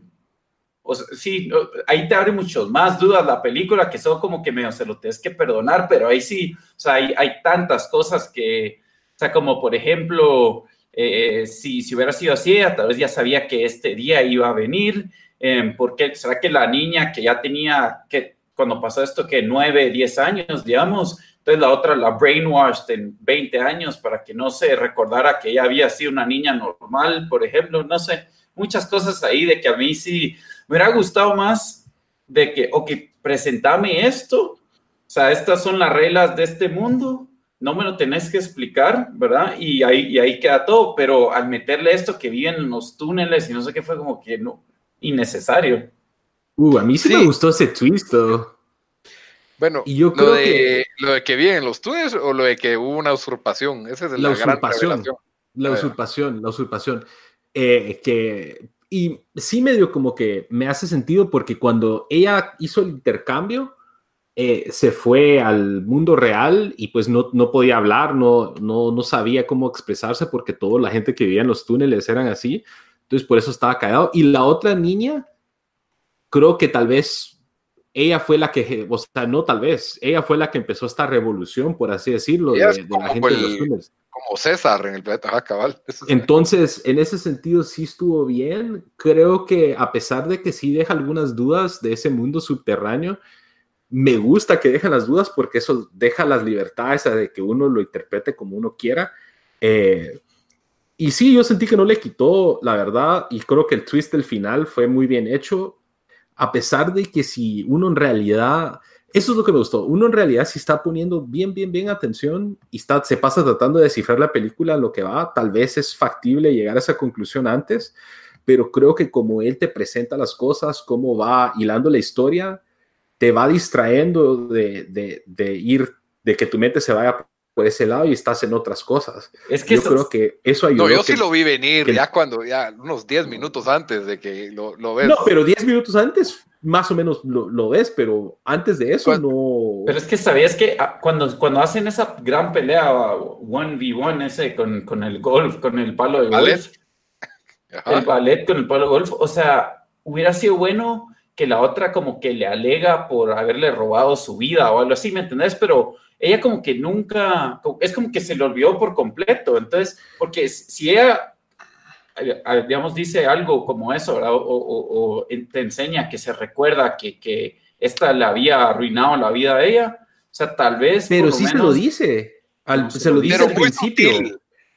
[SPEAKER 2] o sea, sí, ahí te abre muchos más dudas la película que son como que medio se lo tienes que perdonar, pero ahí sí, o sea, hay, hay tantas cosas que, o sea, como por ejemplo, eh, si, si hubiera sido así, tal vez ya sabía que este día iba a venir eh, porque será que la niña que ya tenía, que cuando pasó esto, que 9, 10 años, digamos, entonces la otra la brainwashed en 20 años para que no se recordara que ella había sido una niña normal, por ejemplo, no sé, muchas cosas ahí de que a mí sí me hubiera gustado más de que, ok, presentame esto, o sea, estas son las reglas de este mundo, no me lo tenés que explicar, ¿verdad? Y ahí, y ahí queda todo, pero al meterle esto que viven en los túneles y no sé qué fue como que no, innecesario.
[SPEAKER 1] Uh, a mí sí, me gustó ese twist,
[SPEAKER 3] Bueno, y yo creo lo de, que lo de que vienen los túneles o lo de que hubo una usurpación, esa es la, usurpación,
[SPEAKER 1] La usurpación, la usurpación. Eh, que, y sí medio como que me hace sentido porque cuando ella hizo el intercambio, eh, se fue al mundo real y pues no, no podía hablar, no, no, no sabía cómo expresarse porque toda la gente que vivía en los túneles eran así. Entonces por eso estaba callado. Y la otra niña, creo que tal vez ella fue la que, o sea, no tal vez, ella fue la que empezó esta revolución, por así decirlo, de, la gente de los túneles.
[SPEAKER 3] Como César en el planeta cabal.
[SPEAKER 1] Entonces, en ese sentido sí estuvo bien. Creo que a pesar de que sí deja algunas dudas de ese mundo subterráneo, me gusta que deja las dudas porque eso deja las libertades de que uno lo interprete como uno quiera. Eh, y sí, yo sentí que no le quitó, la verdad, y creo que el twist del final fue muy bien hecho, a pesar de que si uno en realidad, eso es lo que me gustó, uno en realidad si está poniendo bien, bien, bien atención y está, se pasa tratando de descifrar la película, lo que va, tal vez es factible llegar a esa conclusión antes, pero creo que como él te presenta las cosas, cómo va hilando la historia, te va distrayendo de, de, de ir, de que tu mente se vaya por ese lado y estás en otras cosas. Es que yo creo que eso ayudó.
[SPEAKER 3] No, yo sí lo vi venir ya cuando, ya unos 10 minutos antes de que lo, lo ves.
[SPEAKER 1] No, pero 10 minutos antes más o menos lo, lo ves, pero antes de eso no.
[SPEAKER 2] Pero es que sabías que ah, cuando, cuando hacen esa gran pelea 1v1 ese con, con el golf, con el palo de golf, el ballet con el palo de golf, o sea, hubiera sido bueno que la otra como que le alega por haberle robado su vida o algo así, ¿me entendés? Pero ella como que nunca, es como que se le olvidó por completo. Entonces, porque si ella, eh, digamos, dice algo como eso, o, te enseña que se recuerda que, que esta le había arruinado la vida de ella, o sea, tal vez...
[SPEAKER 1] Pero sí se lo dice, se, lo dice al principio.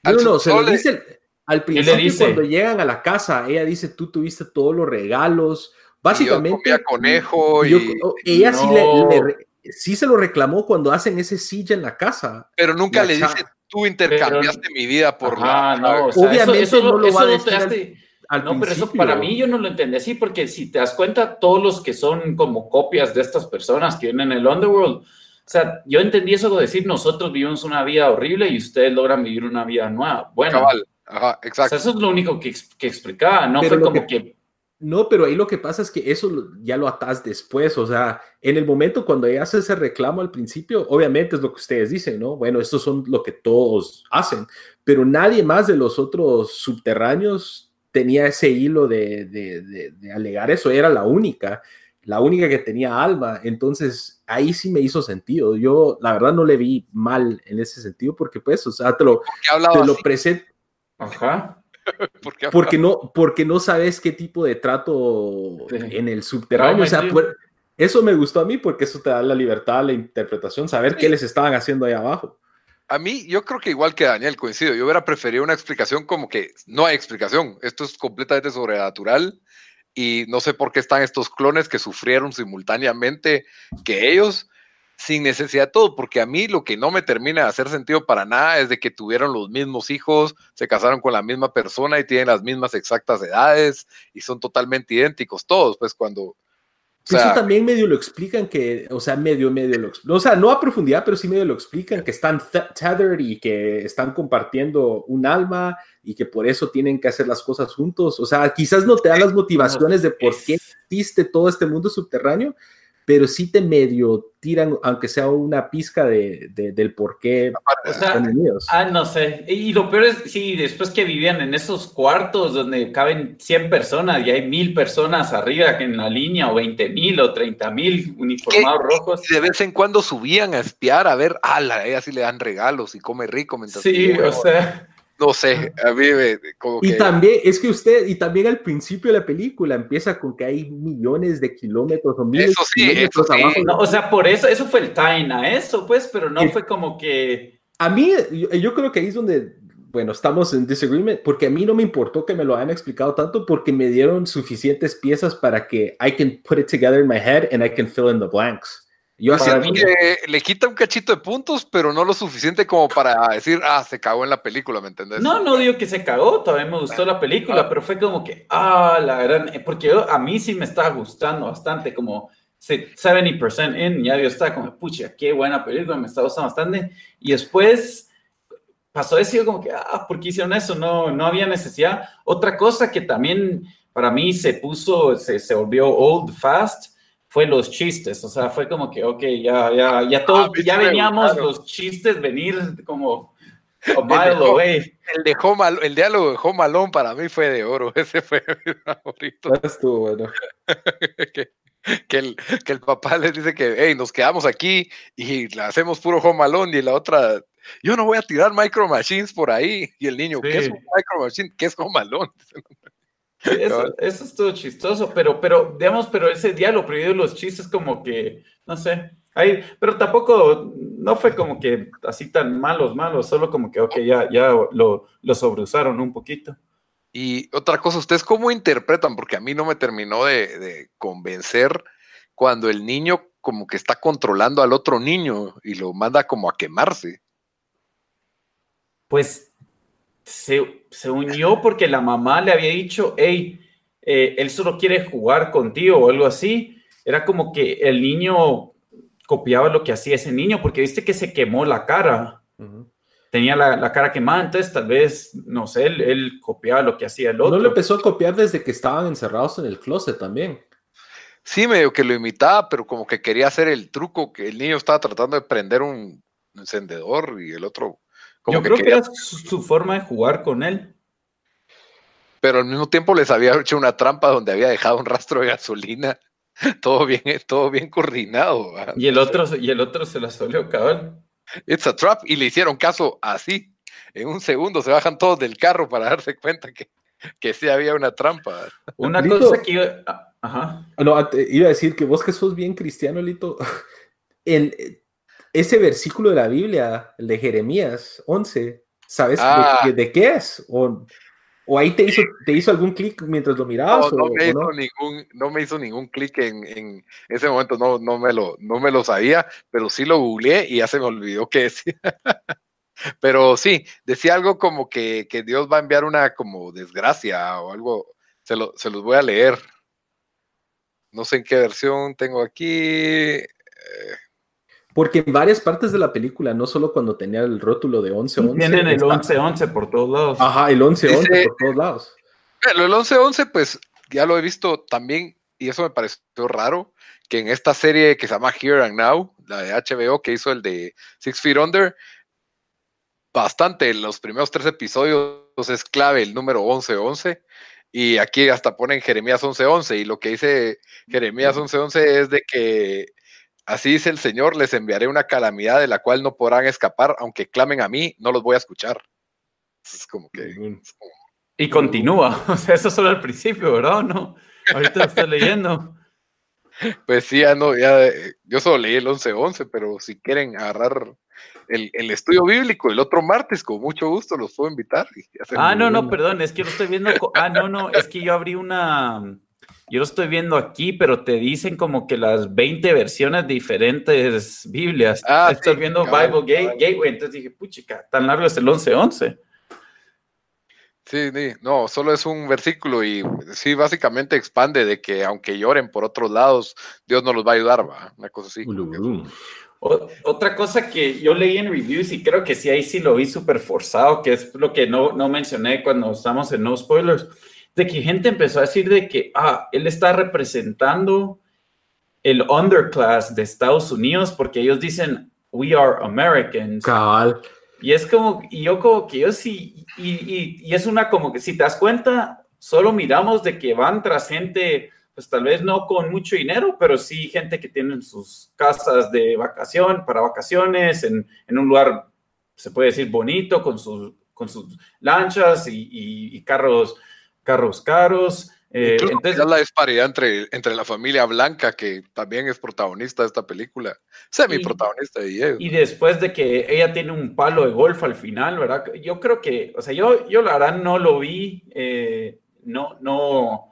[SPEAKER 1] No, no, se lo dice al principio cuando llegan a la casa, ella dice, tú tuviste todos los regalos, básicamente...
[SPEAKER 3] Yo conejo y...
[SPEAKER 1] ella sí le sí se lo reclamó cuando hacen ese silla en la casa.
[SPEAKER 3] Pero nunca le dice, tú intercambiaste mi vida por
[SPEAKER 2] la... No, Obviamente eso, no lo va a decir no, pero eso para mí yo no lo entendí así, porque si te das cuenta, todos los que son como copias de estas personas que vienen en el Underworld, o sea, yo entendí eso de decir, nosotros vivimos una vida horrible y ustedes logran vivir una vida nueva. Bueno,
[SPEAKER 3] Ajá, exacto.
[SPEAKER 2] eso es lo único que, que explicaba, no fue como que
[SPEAKER 1] no, pero ahí lo que pasa es que eso ya lo atas después, o sea, en el momento cuando ella hace ese reclamo al principio, obviamente es lo que ustedes dicen, ¿no? Bueno, estos son lo que todos hacen, pero nadie más de los otros subterráneos tenía ese hilo de, de, alegar eso, era la única, la única que tenía alma, entonces ahí sí me hizo sentido, yo la verdad no le vi mal en ese sentido, porque pues, o sea, te lo, te lo presento.
[SPEAKER 2] Ajá
[SPEAKER 1] porque no, porque no sabes qué tipo de trato en el subterráneo. o sea, eso me gustó a mí porque eso te da la libertad, la interpretación, saber qué les estaban haciendo ahí abajo.
[SPEAKER 3] a mí, yo creo que igual que Daniel, coincido. Yo hubiera preferido una explicación como que no hay explicación. Esto es completamente sobrenatural y no sé por qué están estos clones que sufrieron simultáneamente que ellos sin necesidad de todo, porque a mí lo que no me termina de hacer sentido para nada es de que tuvieron los mismos hijos, se casaron con la misma persona y tienen las mismas exactas edades y son totalmente idénticos todos, pues cuando
[SPEAKER 1] eso también medio lo explican que, o sea, medio, medio lo O sea, no a profundidad, pero sí medio lo explican que están tethered y que están compartiendo un alma y que por eso tienen que hacer las cosas juntos. O sea, quizás no te dan las motivaciones de por qué existe todo este mundo subterráneo, pero sí te medio tiran, aunque sea una pizca de, del por qué
[SPEAKER 2] o sea, Ah, no sé. Y lo peor es, sí, después que vivían en esos cuartos donde caben 100 personas y hay mil personas arriba en la línea, o 20 mil o 30 mil uniformados rojos.
[SPEAKER 3] de vez en cuando subían a espiar a ver, ah, a ella sí le dan regalos y come rico mientras
[SPEAKER 2] Sí, o sea
[SPEAKER 3] no sé, a mí me,
[SPEAKER 1] como Y también, es que usted, y también al principio de la película empieza con que hay millones de kilómetros o miles
[SPEAKER 3] eso sí,
[SPEAKER 1] de kilómetros
[SPEAKER 3] eso
[SPEAKER 1] abajo.
[SPEAKER 2] No, o sea, por eso, eso fue el time a eso, pues, pero no fue como que...
[SPEAKER 1] A mí, yo, creo que ahí es donde, bueno, estamos en disagreement, porque a mí no me importó que me lo hayan explicado tanto, porque me dieron suficientes piezas para que I can put it together in my head and I can fill in the blanks.
[SPEAKER 3] Yo así le quita un cachito de puntos, pero no lo suficiente como para decir, ah, se cagó en la película, ¿me entendés?
[SPEAKER 2] No, no digo que se cagó, todavía me gustó la película, ah. pero fue como que, ah, la gran, porque a mí sí me estaba gustando bastante, como 70% en, ya yo estaba como, pucha, qué buena película, me está gustando bastante, y después pasó eso como que, ah, ¿por qué hicieron eso? No, no había necesidad. Otra cosa que también para mí se puso, se, se volvió old fast, fue los chistes, o sea, fue como que, ok, ya, ya, ya ah, todos, ya veníamos los chistes venir como a mile away.
[SPEAKER 3] El, de Home el diálogo de Home Alone para mí fue de oro, ese fue mi favorito.
[SPEAKER 1] Estuvo bueno.
[SPEAKER 3] que, que, el, que el papá les dice que, hey, nos quedamos aquí y le hacemos puro Home Alone y la otra, yo no voy a tirar Micro Machines por ahí. Y el niño, ¿qué es un Micro Machine? ¿Qué es Home Alone?
[SPEAKER 2] Eso, eso estuvo chistoso, pero, pero, digamos, pero ese día lo prohibido los chistes como que, no sé, ahí, pero tampoco, no fue como que así tan malos, malos, solo como que, ok, ya, ya lo, lo sobreusaron un poquito.
[SPEAKER 3] Y otra cosa, ¿ustedes cómo interpretan? Porque a mí no me terminó de, de convencer cuando el niño como que está controlando al otro niño y lo manda como a quemarse.
[SPEAKER 2] Pues se, unió porque la mamá le había dicho, hey, eh, él solo quiere jugar contigo o algo así. Era como que el niño copiaba lo que hacía ese niño, porque viste que se quemó la cara. Tenía la, cara quemada, entonces tal vez, no sé, él, copiaba lo que hacía el otro.
[SPEAKER 1] No lo empezó a copiar desde que estaban encerrados en el closet también.
[SPEAKER 3] Sí, medio que lo imitaba, pero como que quería hacer el truco que el niño estaba tratando de prender un encendedor y el otro
[SPEAKER 2] yo creo que era su, forma de jugar con él.
[SPEAKER 3] Pero al mismo tiempo les había hecho una trampa donde había dejado un rastro de gasolina. Todo bien, todo bien coordinado.
[SPEAKER 2] Y el otro, y el otro se la solió cabal.
[SPEAKER 3] It's a trap. Y le hicieron caso así. En un segundo se bajan todos del carro para darse cuenta que, que sí había una trampa.
[SPEAKER 2] Una cosa que iba. Ah, ajá.
[SPEAKER 1] No, iba a decir que vos que sos bien cristiano, Lito. El, ese versículo de la Biblia, el de Jeremías 11, ¿sabes ah. de, qué es? O, o, ahí te hizo, te hizo algún clic mientras lo mirabas?
[SPEAKER 3] No, no, me, hizo Ningún, no me hizo ningún clic en, en, ese momento, no, no, me lo, no me lo sabía, pero sí lo googleé y ya se me olvidó qué decía. pero sí, decía algo como que, que, Dios va a enviar una como desgracia o algo, se, lo, se los voy a leer. No sé en qué versión tengo aquí. Eh,
[SPEAKER 1] porque en varias partes de la película, no solo cuando tenía el rótulo de 11-11.
[SPEAKER 2] Tienen el 11-11 por todos lados.
[SPEAKER 1] Ajá, el 11-11 por todos lados.
[SPEAKER 3] El 11-11, pues ya lo he visto también, y eso me pareció raro, que en esta serie que se llama Here and Now, la de HBO, que hizo el de Six Feet Under, bastante, en los primeros tres episodios es clave el número 11-11. Y aquí hasta ponen Jeremías 11:11 y lo que dice Jeremías 11:11 es de que Así dice el Señor, les enviaré una calamidad de la cual no podrán escapar, aunque clamen a mí, no los voy a escuchar. Es como que...
[SPEAKER 2] Y continúa, o sea, eso solo al principio, ¿verdad? No, ahorita lo estoy leyendo.
[SPEAKER 3] Pues sí, ya no, ya, eh, yo solo leí el 11-11, pero si quieren agarrar el, el, estudio bíblico el otro martes, con mucho gusto los puedo invitar.
[SPEAKER 2] ah, no, no, perdón, es que lo estoy viendo. Ah, no, no, es que yo abrí una. Yo lo estoy viendo aquí, pero te dicen como que las 20 versiones diferentes Biblias. Ah, estoy viendo Bible Gateway, entonces dije, puchica, tan largo es el 11-11.
[SPEAKER 3] Sí, sí, no, solo es un versículo y sí, básicamente expande de que aunque lloren por otros lados, Dios no los va a ayudar, va, una cosa así.
[SPEAKER 2] otra cosa que yo leí en reviews y creo que sí, ahí sí lo vi súper forzado, que es lo que no, no mencioné cuando estamos en No Spoilers, de que gente empezó a decir de que, ah, él está representando el underclass de Estados Unidos porque ellos dicen, we are Americans.
[SPEAKER 1] Cabal.
[SPEAKER 2] Y es como, y yo como que yo sí, y, y, es una como que si te das cuenta, solo miramos de que van tras gente, pues tal vez no con mucho dinero, pero sí gente que tienen sus casas de vacación, para vacaciones, en, en un lugar, se puede decir, bonito, con sus, con sus lanchas y, y carros, carros caros.
[SPEAKER 3] Eh, entonces, la disparidad entre, entre la familia blanca, que también es protagonista de esta película, semi protagonista de Diego.
[SPEAKER 2] Y después de que ella tiene un palo de golf al final, ¿verdad? Yo creo que, o sea, yo, yo la verdad no lo vi, eh, no, no,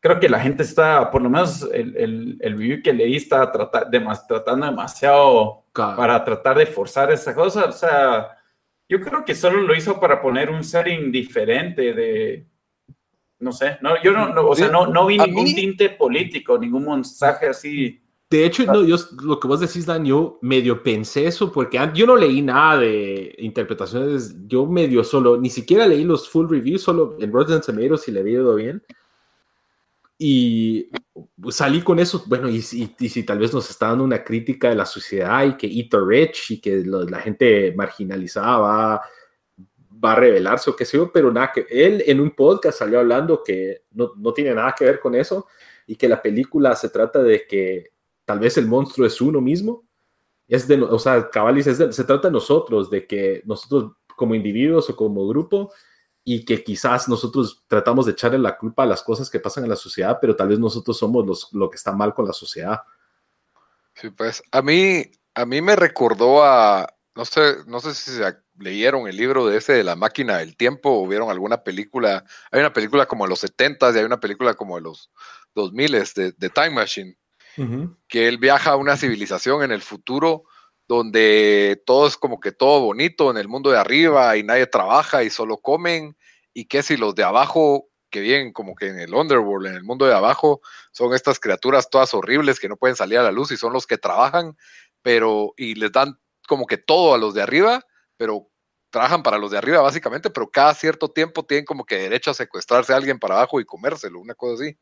[SPEAKER 2] creo que la gente está, por lo menos el, el, el review que leí está tratando demasiado para tratar de forzar esa cosa, o sea, yo creo que solo lo hizo para poner un setting diferente de no sé, no, yo no, o sea, no, no vi ningún tinte político, ningún mensaje así.
[SPEAKER 1] De hecho, no, yo, lo que vos decís, Dan, yo medio pensé eso, porque yo no leí nada de interpretaciones, yo medio solo, ni siquiera leí los full reviews, solo en Rotten Tomatoes y le había ido bien. Y salí con eso, bueno, y, y, si tal vez nos está dando una crítica de la sociedad y que eat rich y que la gente marginalizada va a revelarse o qué sé yo, pero nada que él en un podcast salió hablando que no, no, tiene nada que ver con eso y que la película se trata de que tal vez el monstruo es uno mismo. Es de, o sea, Cabalis, se trata de nosotros, de que nosotros como individuos o como grupo y que quizás nosotros tratamos de echarle la culpa a las cosas que pasan en la sociedad, pero tal vez nosotros somos los, lo que está mal con la sociedad.
[SPEAKER 3] Sí, pues a mí, a mí me recordó a, no sé, no sé si leyeron el libro de ese de la máquina del tiempo o vieron alguna película. Hay una película como de los 70 y hay una película como de los 2000 de, de Time Machine, que él viaja a una civilización en el futuro donde todo es como que todo bonito en el mundo de arriba y nadie trabaja y solo comen y que si los de abajo que vienen como que en el underworld, en el mundo de abajo, son estas criaturas todas horribles que no pueden salir a la luz y son los que trabajan, pero y les dan como que todo a los de arriba, pero trabajan para los de arriba básicamente, pero cada cierto tiempo tienen como que derecho a secuestrarse a alguien para abajo y comérselo, una cosa así.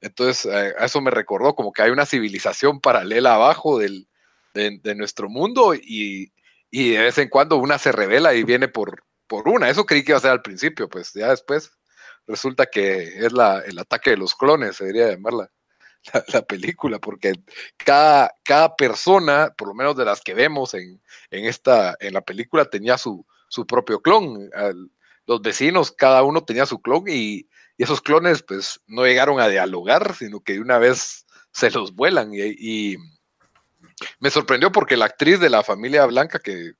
[SPEAKER 3] Entonces, eh, eso me recordó como que hay una civilización paralela abajo del, de, nuestro mundo y, y, de vez en cuando una se revela y viene por, por una. Eso creí que iba a ser al principio, pues ya después resulta que es la, el ataque de los clones, se debería llamarla la, película, porque cada, cada persona, por lo menos de las que vemos en, en esta, en la película, tenía su, su propio clon. los vecinos, cada uno tenía su clon y, y, esos clones pues no llegaron a dialogar, sino que de una vez se los vuelan. Y, y, me sorprendió porque la actriz de la familia blanca, que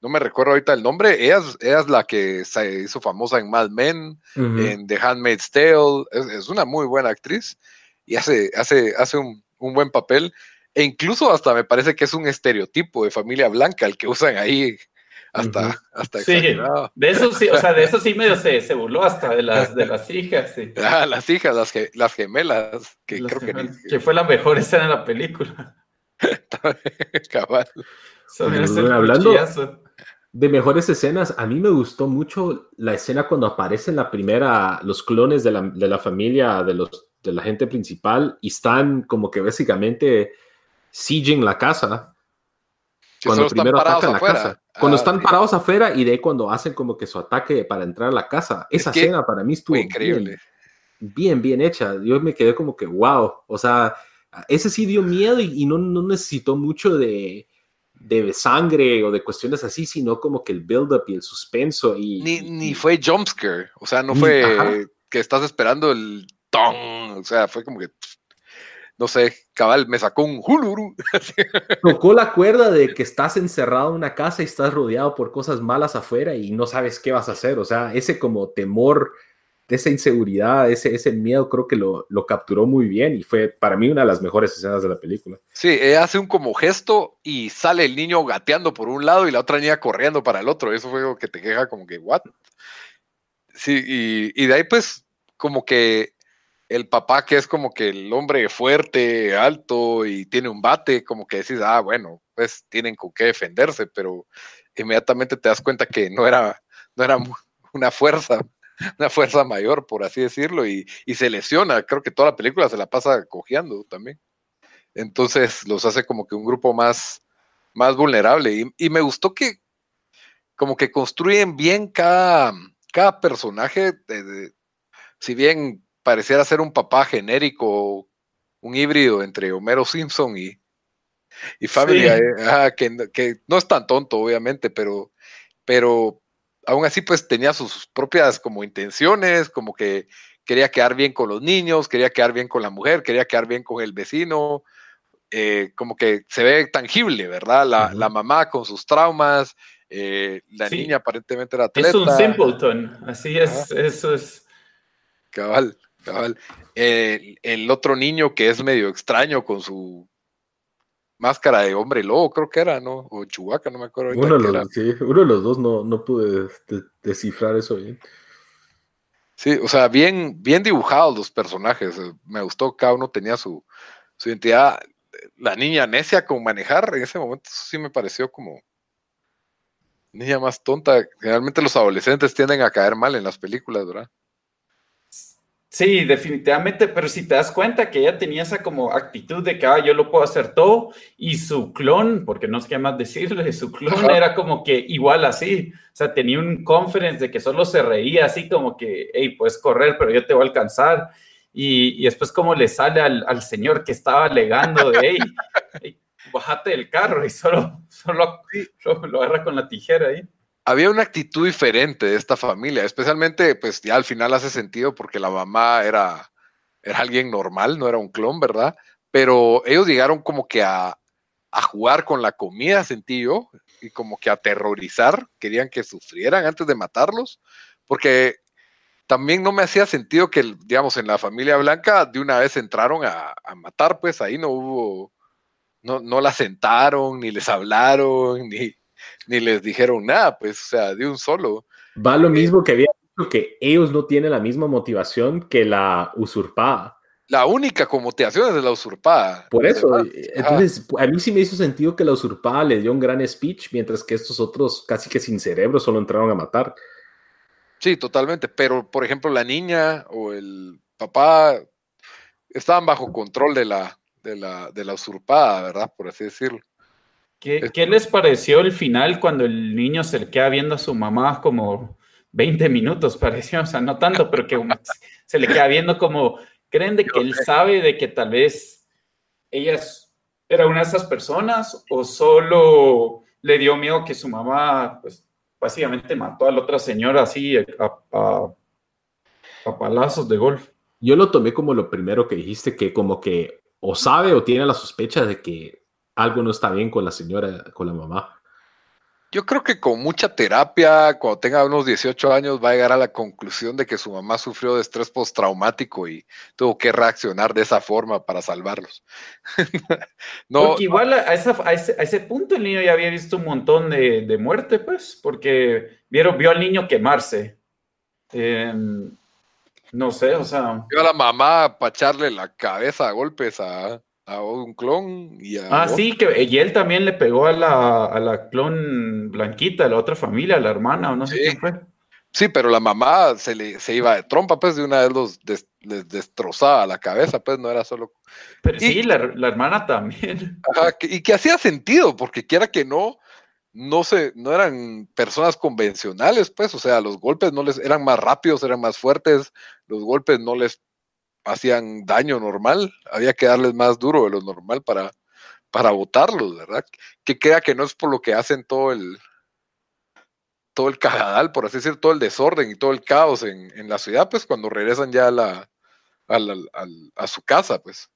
[SPEAKER 3] no me recuerdo ahorita el nombre, ella, es la que se hizo famosa en Mad Men, en The Handmaid's Tale, es, es, una muy buena actriz y hace, hace, hace un, buen papel. E incluso hasta me parece que es un estereotipo de familia blanca el que usan ahí hasta, hasta
[SPEAKER 2] sí, de eso sí, o sea, de eso sí medio se, se burló hasta de las, de las hijas, sí.
[SPEAKER 3] Ah, las hijas, las, las gemelas, que creo que,
[SPEAKER 2] que fue la mejor escena de la película.
[SPEAKER 1] Cabal. hablando de mejores escenas, a mí me gustó mucho la escena cuando aparecen la primera, los clones de la, de la familia de los de la gente principal y están como que básicamente sieging la casa. cuando primero atacan la casa. Cuando ah, están parados afuera y de ahí cuando hacen como que su ataque para entrar a la casa. Esa escena para mí estuvo increíble. Bien, bien, hecha. Yo me quedé como que wow. O sea, ese sí dio miedo y, no, no, necesitó mucho de, de sangre o de cuestiones así, sino como que el build-up y el suspenso. Y,
[SPEAKER 3] ni, ni fue jumpscare. O sea, no fue que estás esperando el ton, o sea, fue como que no sé, cabal, me sacó un huluru.
[SPEAKER 1] Tocó la cuerda de que estás encerrado en una casa y estás rodeado por cosas malas afuera y no sabes qué vas a hacer. O sea, ese como temor, de esa inseguridad, ese, ese miedo, creo que lo, lo capturó muy bien y fue para mí una de las mejores escenas de la película.
[SPEAKER 3] Sí, ella hace un como gesto y sale el niño gateando por un lado y la otra niña corriendo para el otro. Eso fue algo que te queja como que, ¿what? Sí, y, y de ahí pues como que el papá que es como que el hombre fuerte, alto y tiene un bate, como que decís, ah, bueno, pues tienen con qué defenderse, pero inmediatamente te das cuenta que no era, no era una fuerza, una fuerza mayor, por así decirlo, y, se lesiona. Creo que toda la película se la pasa cojeando también. Entonces los hace como que un grupo más, más vulnerable. Y, me gustó que como que construyen bien cada, cada personaje, si bien pareciera ser un papá genérico, un híbrido entre Homero Simpson y, y Family, sí. que, que, no es tan tonto, obviamente, pero, pero aún así, pues tenía sus propias como intenciones, como que quería quedar bien con los niños, quería quedar bien con la mujer, quería quedar bien con el vecino, eh, como que se ve tangible, ¿verdad? La, uh -huh. la mamá con sus traumas, eh, la sí. niña aparentemente era atleta.
[SPEAKER 2] Es un simpleton, así es, eso es.
[SPEAKER 3] Cabal. El, el, otro niño que es medio extraño con su máscara de hombre lobo, creo que era, ¿no? O Chubaca, no me acuerdo.
[SPEAKER 1] Uno, de los, sí, uno de los dos no, no pude de, descifrar eso bien.
[SPEAKER 3] Sí, o sea, bien, bien dibujados los personajes. Me gustó, cada uno tenía su, su identidad. La niña necia con manejar, en ese momento sí me pareció como niña más tonta. Generalmente los adolescentes tienden a caer mal en las películas, ¿verdad?
[SPEAKER 2] Sí, definitivamente, pero si te das cuenta que ella tenía esa como actitud de que ah, yo lo puedo hacer todo y su clon, porque no sé qué más decirle, su clon Ajá. era como que igual así, o sea, tenía un conference de que solo se reía así como que, hey, puedes correr, pero yo te voy a alcanzar. Y, y después como le sale al, al, señor que estaba alegando de, hey, hey, bájate del carro y solo, solo lo, lo agarra con la tijera ahí
[SPEAKER 3] había una actitud diferente de esta familia, especialmente, pues ya al final hace sentido porque la mamá era, era alguien normal, no era un clon, ¿verdad? Pero ellos llegaron como que a, a jugar con la comida, sentí yo, y como que aterrorizar, querían que sufrieran antes de matarlos, porque también no me hacía sentido que, digamos, en la familia blanca de una vez entraron a, a matar, pues ahí no hubo, no, no la sentaron, ni les hablaron, ni, ni les dijeron nada, pues, o sea, de un solo.
[SPEAKER 1] Va lo mismo que había dicho que ellos no tienen la misma motivación que la usurpada.
[SPEAKER 3] La única con motivación es de la usurpada.
[SPEAKER 1] Por eso, entonces, a mí sí me hizo sentido que la usurpada le dio un gran speech, mientras que estos otros casi que sin cerebro solo entraron a matar.
[SPEAKER 3] Sí, totalmente, pero por ejemplo la niña o el papá estaban bajo control de la, de la, de la usurpada, ¿verdad? Por así decirlo.
[SPEAKER 2] ¿Qué, ¿Qué, les pareció el final cuando el niño se le queda viendo a su mamá como 20 minutos, pareció? O sea, no tanto, pero que se le queda viendo como, ¿creen de que él sabe de que tal vez ella era una de esas personas o solo le dio miedo que su mamá, pues, básicamente mató a la otra señora así a, a, a palazos de golf?
[SPEAKER 1] Yo lo tomé como lo primero que dijiste, que como que o sabe o tiene la sospecha de que algo no está bien con la señora, con la mamá.
[SPEAKER 3] Yo creo que con mucha terapia, cuando tenga unos 18 años, va a llegar a la conclusión de que su mamá sufrió de estrés postraumático y tuvo que reaccionar de esa forma para salvarlos.
[SPEAKER 2] no, porque igual a, esa, a, ese, a, ese, punto el niño ya había visto un montón de, de muerte, pues, porque vieron, vio al niño quemarse. Eh, no sé, o sea.
[SPEAKER 3] Vio a la mamá para echarle la cabeza a golpes a a un clon y a
[SPEAKER 2] Ah, sí, que y él también le pegó a la, a la clon blanquita, a la otra familia, a la hermana, o no sé quién fue.
[SPEAKER 3] Sí, pero la mamá se le se iba de trompa, pues de una vez los des, les destrozaba la cabeza, pues no era solo.
[SPEAKER 2] Pero y, sí, la, la, hermana también.
[SPEAKER 3] Ajá, que, y que hacía sentido, porque quiera que no, no se, no eran personas convencionales, pues, o sea, los golpes no les eran más rápidos, eran más fuertes, los golpes no les hacían daño normal, había que darles más duro de lo normal para, para votarlos, ¿verdad? Que crea que no es por lo que hacen todo el todo el cagadal, por así decir, todo el desorden y todo el caos en, en la ciudad, pues cuando regresan ya a, la, a, la, a, a su casa, pues.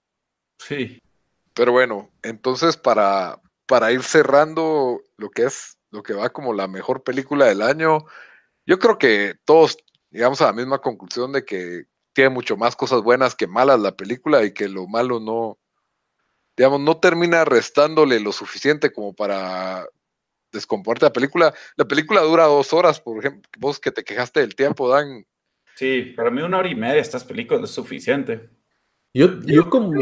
[SPEAKER 2] Sí.
[SPEAKER 3] Pero bueno, entonces para, para ir cerrando lo que es, lo que va como la mejor película del año, yo creo que todos llegamos a la misma conclusión de que tiene mucho más cosas buenas que malas la película y que lo malo no, digamos, no termina restándole lo suficiente como para descomponerte la película. La película dura dos horas, por ejemplo, vos que te quejaste del tiempo, Dan.
[SPEAKER 2] Sí, para mí una hora y media estas películas es suficiente.
[SPEAKER 1] Yo, yo como...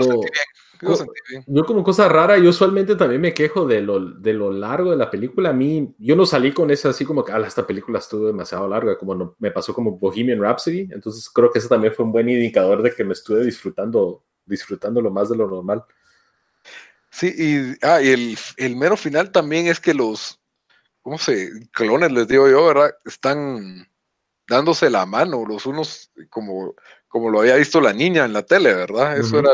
[SPEAKER 1] Yo como cosa rara, yo usualmente también me quejo de lo, de lo largo de la película. A mí, yo no salí con esa así como que, ah, esta película estuvo demasiado larga, como no, me pasó como Bohemian Rhapsody. Entonces creo que eso también fue un buen indicador de que me estuve disfrutando, disfrutando lo más de lo normal.
[SPEAKER 3] Sí, y, ah, y el, el mero final también es que los, ¿cómo se? Clones, les digo yo, ¿verdad? Están dándose la mano los unos, como, como lo había visto la niña en la tele, ¿verdad? Eso era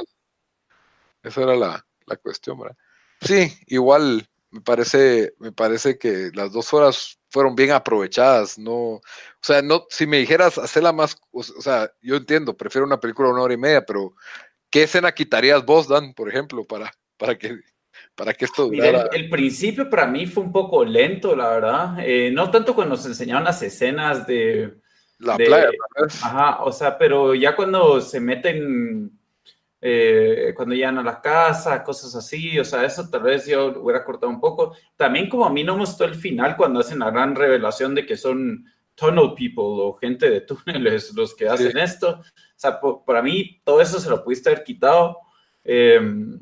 [SPEAKER 3] esa era la, cuestión, ¿verdad? Sí, igual me parece, me parece que las dos horas fueron bien aprovechadas, no, o sea, no, si me dijeras hacerla más, o, sea, yo entiendo, prefiero una película de una hora y media, pero ¿qué escena quitarías vos, Dan, por ejemplo, para, para que para que esto
[SPEAKER 2] durara? el, principio para mí fue un poco lento, la verdad. Eh, no tanto cuando nos enseñaron las escenas de...
[SPEAKER 3] La playa,
[SPEAKER 2] Ajá, o sea, pero ya cuando se meten eh, cuando llegan a la casa, cosas así, o sea, eso tal vez yo hubiera cortado un poco. También como a mí no me gustó el final cuando hacen la gran revelación de que son tunnel people o gente de túneles los que hacen esto. O sea, para mí todo eso se lo pudiste haber quitado. Em,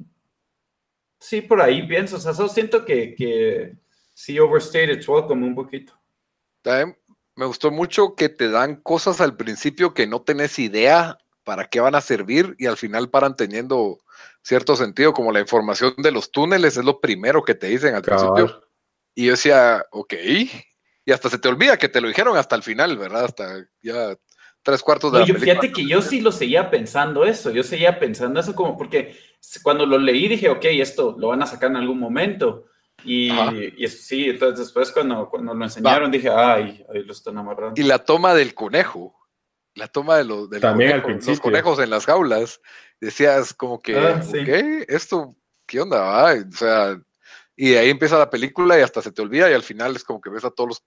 [SPEAKER 2] sí, por ahí pienso, o sea, solo siento que, que sí overstated welcome un poquito.
[SPEAKER 3] También me gustó mucho que te dan cosas al principio que no tenés idea para qué van a servir y al final paran teniendo cierto sentido, como la información de los túneles es lo primero que te dicen al principio. Y yo decía, ok, y hasta se te olvida que te lo dijeron hasta el final, ¿verdad? Hasta ya tres cuartos de la
[SPEAKER 2] yo, Fíjate que yo sí lo seguía pensando eso, yo seguía pensando eso como porque cuando lo leí dije, ok, esto lo van a sacar en algún momento. Y, y sí, entonces después cuando, cuando lo enseñaron dije, ay, ahí lo están amarrando.
[SPEAKER 3] Y la toma del conejo la toma de los, de los, conejos, en las jaulas, decías como que, ah, esto, ¿qué onda? O sea, y de ahí empieza la película y hasta se te olvida y al final es como que ves a todos los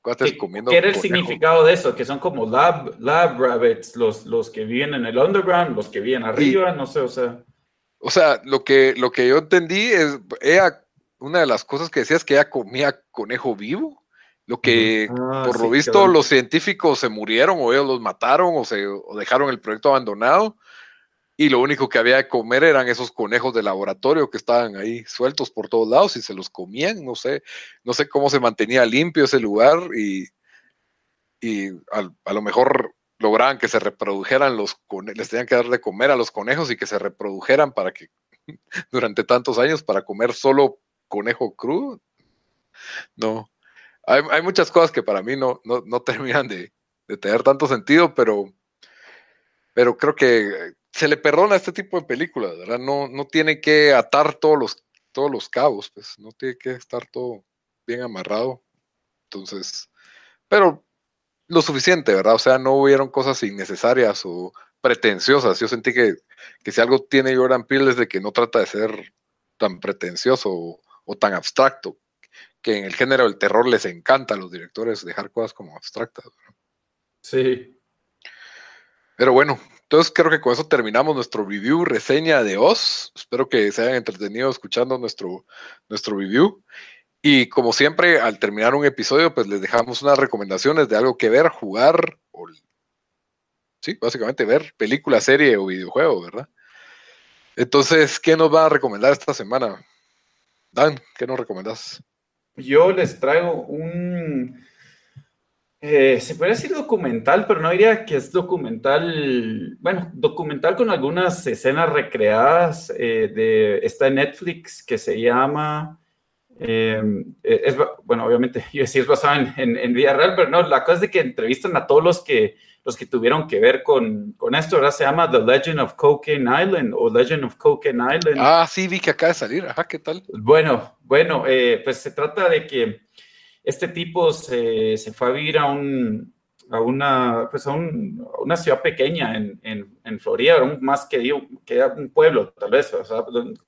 [SPEAKER 3] cuates comiendo.
[SPEAKER 2] ¿Qué era el significado de eso? Que son como lab, lab rabbits, los, los que viven en el underground, los que viven arriba, no sé, o sea.
[SPEAKER 3] O sea, lo que, lo que yo entendí es, ella, una de las cosas que decía es que ella comía conejo vivo. Lo que, ah, por lo visto, los científicos se murieron o ellos los mataron o, se, dejaron el proyecto abandonado. Y lo único que había de comer eran esos conejos de laboratorio que estaban ahí sueltos por todos lados y se los comían, no sé, no sé cómo se mantenía limpio ese lugar y, y a, lo mejor lograban que se reprodujeran los conejos, les tenían que dar de comer a los conejos y que se reprodujeran para que durante tantos años para comer solo conejo crudo. No, hay, muchas cosas que para mí no, no, terminan de, tener tanto sentido, pero, pero creo que se le perdona este tipo de películas, ¿verdad? No, no tiene que atar todos los, todos los cabos, pues no tiene que estar todo bien amarrado. Entonces, pero lo suficiente, ¿verdad? O sea, no hubieron cosas innecesarias o pretenciosas. Yo sentí que, que si algo tiene Jordan Peele es de que no trata de ser tan pretencioso o tan abstracto que en el género del terror les encanta a los directores dejar cosas como abstractas.
[SPEAKER 2] Sí.
[SPEAKER 3] Pero bueno, entonces creo que con eso terminamos nuestro review, reseña de Oz. Espero que se hayan entretenido escuchando nuestro, nuestro review. Y como siempre, al terminar un episodio, pues les dejamos unas recomendaciones de algo que ver, jugar, o sí, básicamente ver película, serie o videojuego, ¿verdad? Entonces, ¿qué nos va a recomendar esta semana? Dan, ¿qué nos recomendás?
[SPEAKER 2] Yo les traigo un, eh, se puede decir documental, pero no diría que es documental, bueno, documental con algunas escenas recreadas eh, de, está en Netflix que se llama, eh, es, bueno, obviamente, yo sí es basado en, en, en, vida real, pero no, la cosa es de que entrevistan a todos los que, los que tuvieron que ver con, con esto, ahora se llama The Legend of Cocaine Island o Legend of Cocaine Island.
[SPEAKER 3] Ah, sí, vi que acaba de salir, ajá, ¿qué tal?
[SPEAKER 2] Bueno, bueno, eh, pues se trata de que este tipo se, se, fue a vivir a un, a una, pues a, una ciudad pequeña en, en, Florida, más que, que un pueblo, tal vez,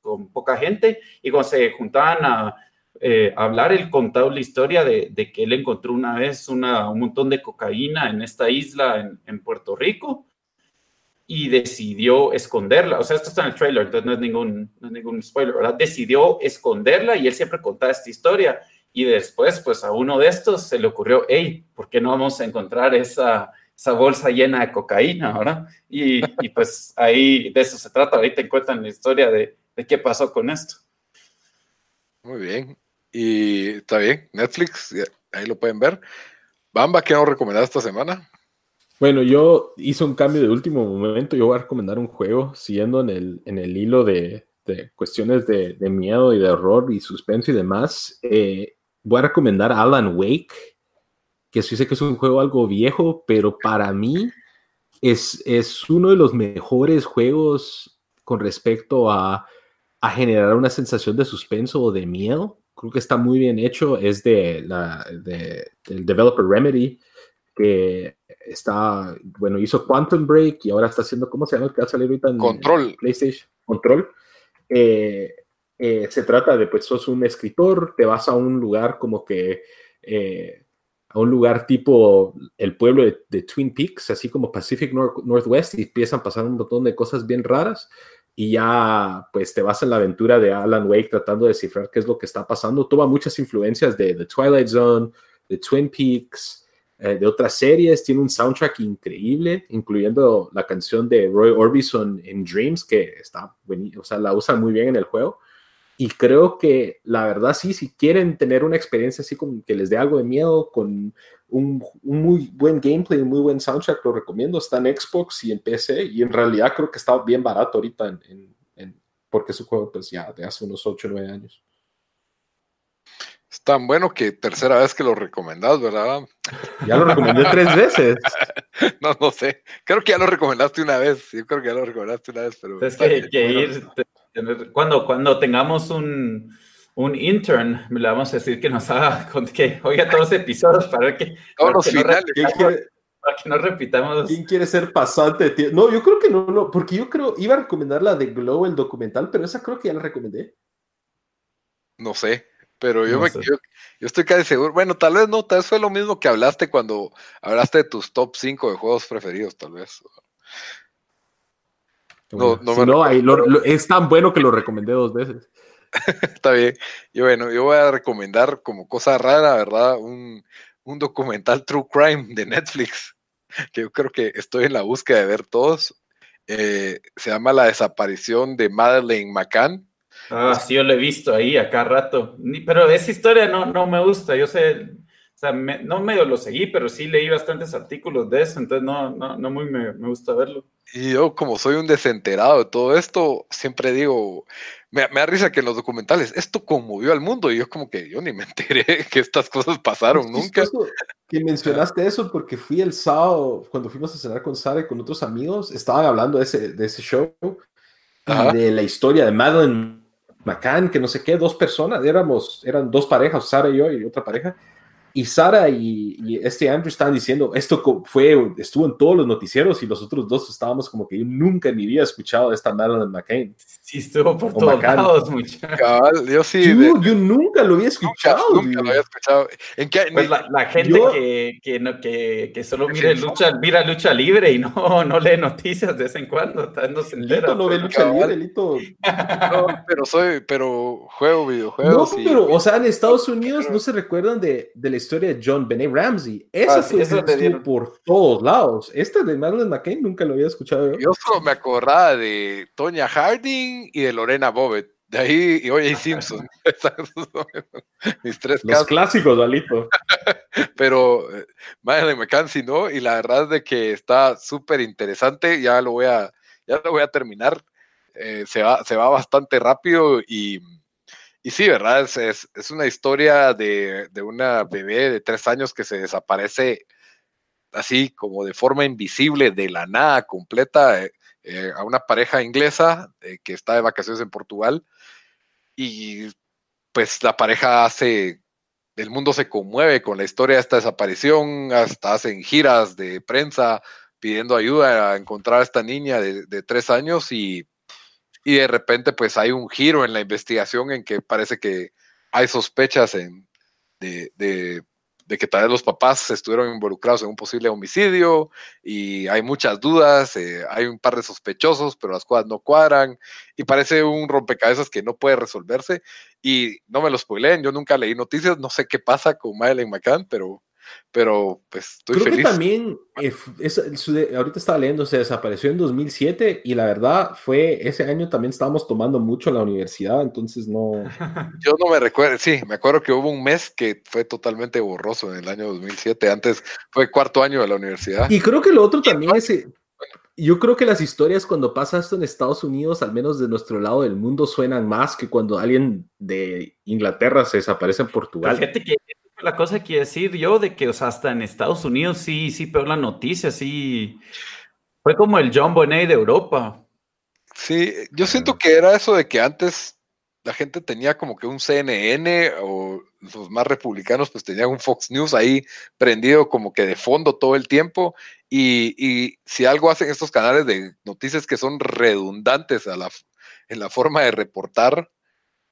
[SPEAKER 2] con poca gente, y cuando se juntaban a eh, hablar, él contaba la historia de, que él encontró una vez una, un montón de cocaína en esta isla en, Puerto Rico y decidió esconderla. O sea, esto está en el trailer, entonces no es ningún, no es ningún spoiler, ¿verdad? Decidió esconderla y él siempre contaba esta historia y después, pues a uno de estos se le ocurrió, hey, ¿por qué no vamos a encontrar esa, esa bolsa llena de cocaína, ¿verdad? Y, pues ahí de eso se trata, ahorita encuentran la historia de qué pasó con esto.
[SPEAKER 3] Muy bien. Y está bien, Netflix, ahí lo pueden ver. Bamba, ¿qué nos recomendar esta semana?
[SPEAKER 1] Bueno, yo hice un cambio de último momento. Yo voy a recomendar un juego siguiendo en el, en el hilo de, de cuestiones de, miedo y de horror y suspenso y demás. Eh, voy a recomendar Alan Wake, que sí sé que es un juego algo viejo, pero para mí es, es uno de los mejores juegos con respecto a, a, generar una sensación de suspenso o de miedo. Creo que está muy bien hecho. Es de la, de, del developer Remedy, que está, bueno, hizo Quantum Break y ahora está haciendo, ¿cómo se llama el que va a salir ahorita en
[SPEAKER 3] Control.
[SPEAKER 1] PlayStation? Control. Eh, eh, se trata de, pues, sos un escritor, te vas a un lugar como que, eh, a un lugar tipo el pueblo de, Twin Peaks, así como Pacific Northwest, y empiezan a pasar un montón de cosas bien raras, y ya, pues, te vas en la aventura de Alan Wake tratando de descifrar qué es lo que está pasando. Toma muchas influencias de The Twilight Zone, de Twin Peaks, eh, de otras series, tiene un soundtrack increíble, incluyendo la canción de Roy Orbison en Dreams, que está, o sea, la usan muy bien en el juego. Y creo que la verdad sí, si quieren tener una experiencia así como que les dé algo de miedo, con un, muy buen gameplay, un muy buen soundtrack, lo recomiendo. Está en Xbox y en PC y en realidad creo que está bien barato ahorita en, en, porque es un juego pues ya de hace unos 8 o 9 años.
[SPEAKER 3] Es tan bueno que tercera vez que lo recomendás, ¿verdad?
[SPEAKER 1] Ya lo recomendé tres veces.
[SPEAKER 3] no, no sé. Creo que ya lo recomendaste una vez. Yo creo que ya lo recomendaste una vez, pero...
[SPEAKER 2] Es que, que ir, cuando, cuando tengamos un, un intern, le vamos a decir que nos haga, que oiga todos los episodios para ver que,
[SPEAKER 3] todos los finales.
[SPEAKER 2] para que no repitamos.
[SPEAKER 1] ¿Quién quiere ser pasante? Tío? No, yo creo que no, no, porque yo creo, iba a recomendar la de Glow, el documental, pero esa creo que ya la recomendé.
[SPEAKER 3] No sé, pero yo, me, yo, yo, estoy casi seguro. Bueno, tal vez no, tal vez fue lo mismo que hablaste cuando hablaste de tus top 5 de juegos preferidos, tal vez.
[SPEAKER 1] No, no, es tan bueno que lo recomendé dos veces.
[SPEAKER 3] Está bien. Y bueno, yo voy a recomendar como cosa rara, ¿verdad? Un, un, documental True Crime de Netflix, que yo creo que estoy en la búsqueda de ver todos. Eh, se llama La desaparición de Madeleine McCann.
[SPEAKER 2] Ah, sí, yo lo he visto ahí acá rato. Pero esa historia no, no me gusta. Yo sé, o sea, no medio lo seguí, pero sí leí bastantes artículos de eso, entonces no, no, no muy me, me, gusta verlo.
[SPEAKER 3] Y yo, como soy un desenterado de todo esto, siempre digo, me, me, da risa que en los documentales, esto conmovió al mundo, y yo como que yo ni me enteré que estas cosas pasaron nunca.
[SPEAKER 1] Que mencionaste eso porque fui el sábado, cuando fuimos a cenar con Sara y con otros amigos, estaban hablando de ese, de ese show, de la historia de Madeline McCann, que no sé qué, dos personas, éramos, eran dos parejas, Sara y yo y otra pareja, y Sara y, este Andrew estaban diciendo, esto fue, estuvo en todos los noticieros y los otros dos estábamos como que yo nunca en mi vida he escuchado esta Madeline McCain.
[SPEAKER 2] Sí, estuvo por todos lados,
[SPEAKER 3] muchachos. Yo sí.
[SPEAKER 1] Yo, nunca lo había escuchado.
[SPEAKER 3] Nunca, lo había escuchado. ¿En qué,
[SPEAKER 2] pues la, gente que, que, no, que, que, solo mira lucha, mira lucha libre y no, no lee noticias de vez en cuando, no se entera.
[SPEAKER 1] no ve lucha libre, Lito.
[SPEAKER 3] No, pero soy, pero juego videojuegos.
[SPEAKER 1] No, pero, o sea, en Estados Unidos no se recuerdan de, de la historia de John Benet Ramsey. Esa ah, por todos lados. Esta de Madeleine McCain nunca lo había escuchado.
[SPEAKER 3] Yo, solo me acordaba de Tonya Harding y de Lorena Bobbitt. De ahí, y oye, Simpson. Mis tres
[SPEAKER 1] Los clásicos, Dalito.
[SPEAKER 3] Pero eh, Madeleine McCann, sí, ¿no? Y la verdad es de que está súper interesante. Ya lo voy a, ya lo voy a terminar. Eh, se, va, se va bastante rápido y y sí, ¿verdad? Es, es, una historia de, de, una bebé de tres años que se desaparece así como de forma invisible, de la nada completa, eh, eh, a una pareja inglesa eh, que está de vacaciones en Portugal. Y pues la pareja hace el mundo se conmueve con la historia de esta desaparición, hasta hacen giras de prensa pidiendo ayuda a encontrar a esta niña de, tres años y, y, de repente pues hay un giro en la investigación en que parece que hay sospechas en, de, de de que tal vez los papás estuvieron involucrados en un posible homicidio y hay muchas dudas, eh, hay un par de sospechosos, pero las cosas no cuadran y parece un rompecabezas que no puede resolverse. Y no me lo spoileen, yo nunca leí noticias, no sé qué pasa con Madeleine McCann, pero pero pues estoy
[SPEAKER 1] Creo que también, eh, ahorita estaba leyendo, se desapareció en 2007 y la verdad fue, ese año también estábamos tomando mucho en la universidad, entonces no...
[SPEAKER 3] Yo no me recuerdo, sí, me acuerdo que hubo un mes que fue totalmente borroso en el año 2007, antes fue cuarto año de la universidad.
[SPEAKER 1] Y creo que lo otro también es... Yo creo que las historias cuando pasa esto en Estados Unidos, al menos de nuestro lado del mundo, suenan más que cuando alguien de Inglaterra se desaparece en Portugal.
[SPEAKER 2] Fíjate que la cosa que decir yo de que, o sea, hasta en Estados Unidos sí, sí pero la noticia, sí. Fue como el John Bonet de Europa.
[SPEAKER 3] Sí, yo siento que era eso de que antes la gente tenía como que un CNN o los más republicanos pues tenían un Fox News ahí prendido como que de fondo todo el tiempo y, y si algo hacen estos canales de noticias que son redundantes a la, en la forma de reportar,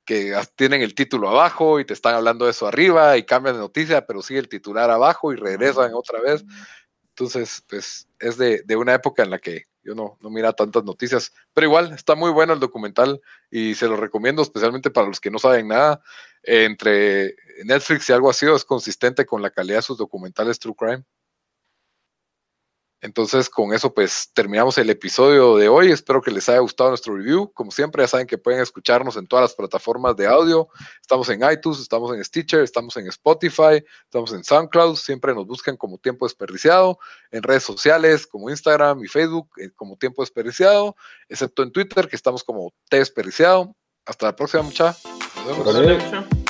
[SPEAKER 3] que tienen el título abajo y te están hablando de eso arriba y cambian de noticia, pero sigue el titular abajo y regresan otra vez. Entonces, pues es de, de una época en la que yo no, no mira tantas noticias, pero igual está muy bueno el documental y se lo recomiendo especialmente para los que no saben nada. entre Netflix y algo así es consistente con la calidad de sus documentales True Crime. Entonces, con eso, pues terminamos el episodio de hoy. Espero que les haya gustado nuestro review. Como siempre, ya saben que pueden escucharnos en todas las plataformas de audio. Estamos en iTunes, estamos en Stitcher, estamos en Spotify, estamos en SoundCloud. Siempre nos buscan como Tiempo Desperdiciado. En redes sociales como Instagram y Facebook eh, como Tiempo Desperdiciado, excepto en Twitter, que estamos como T Desperdiciado. Hasta la próxima, muchachos. Nos vemos.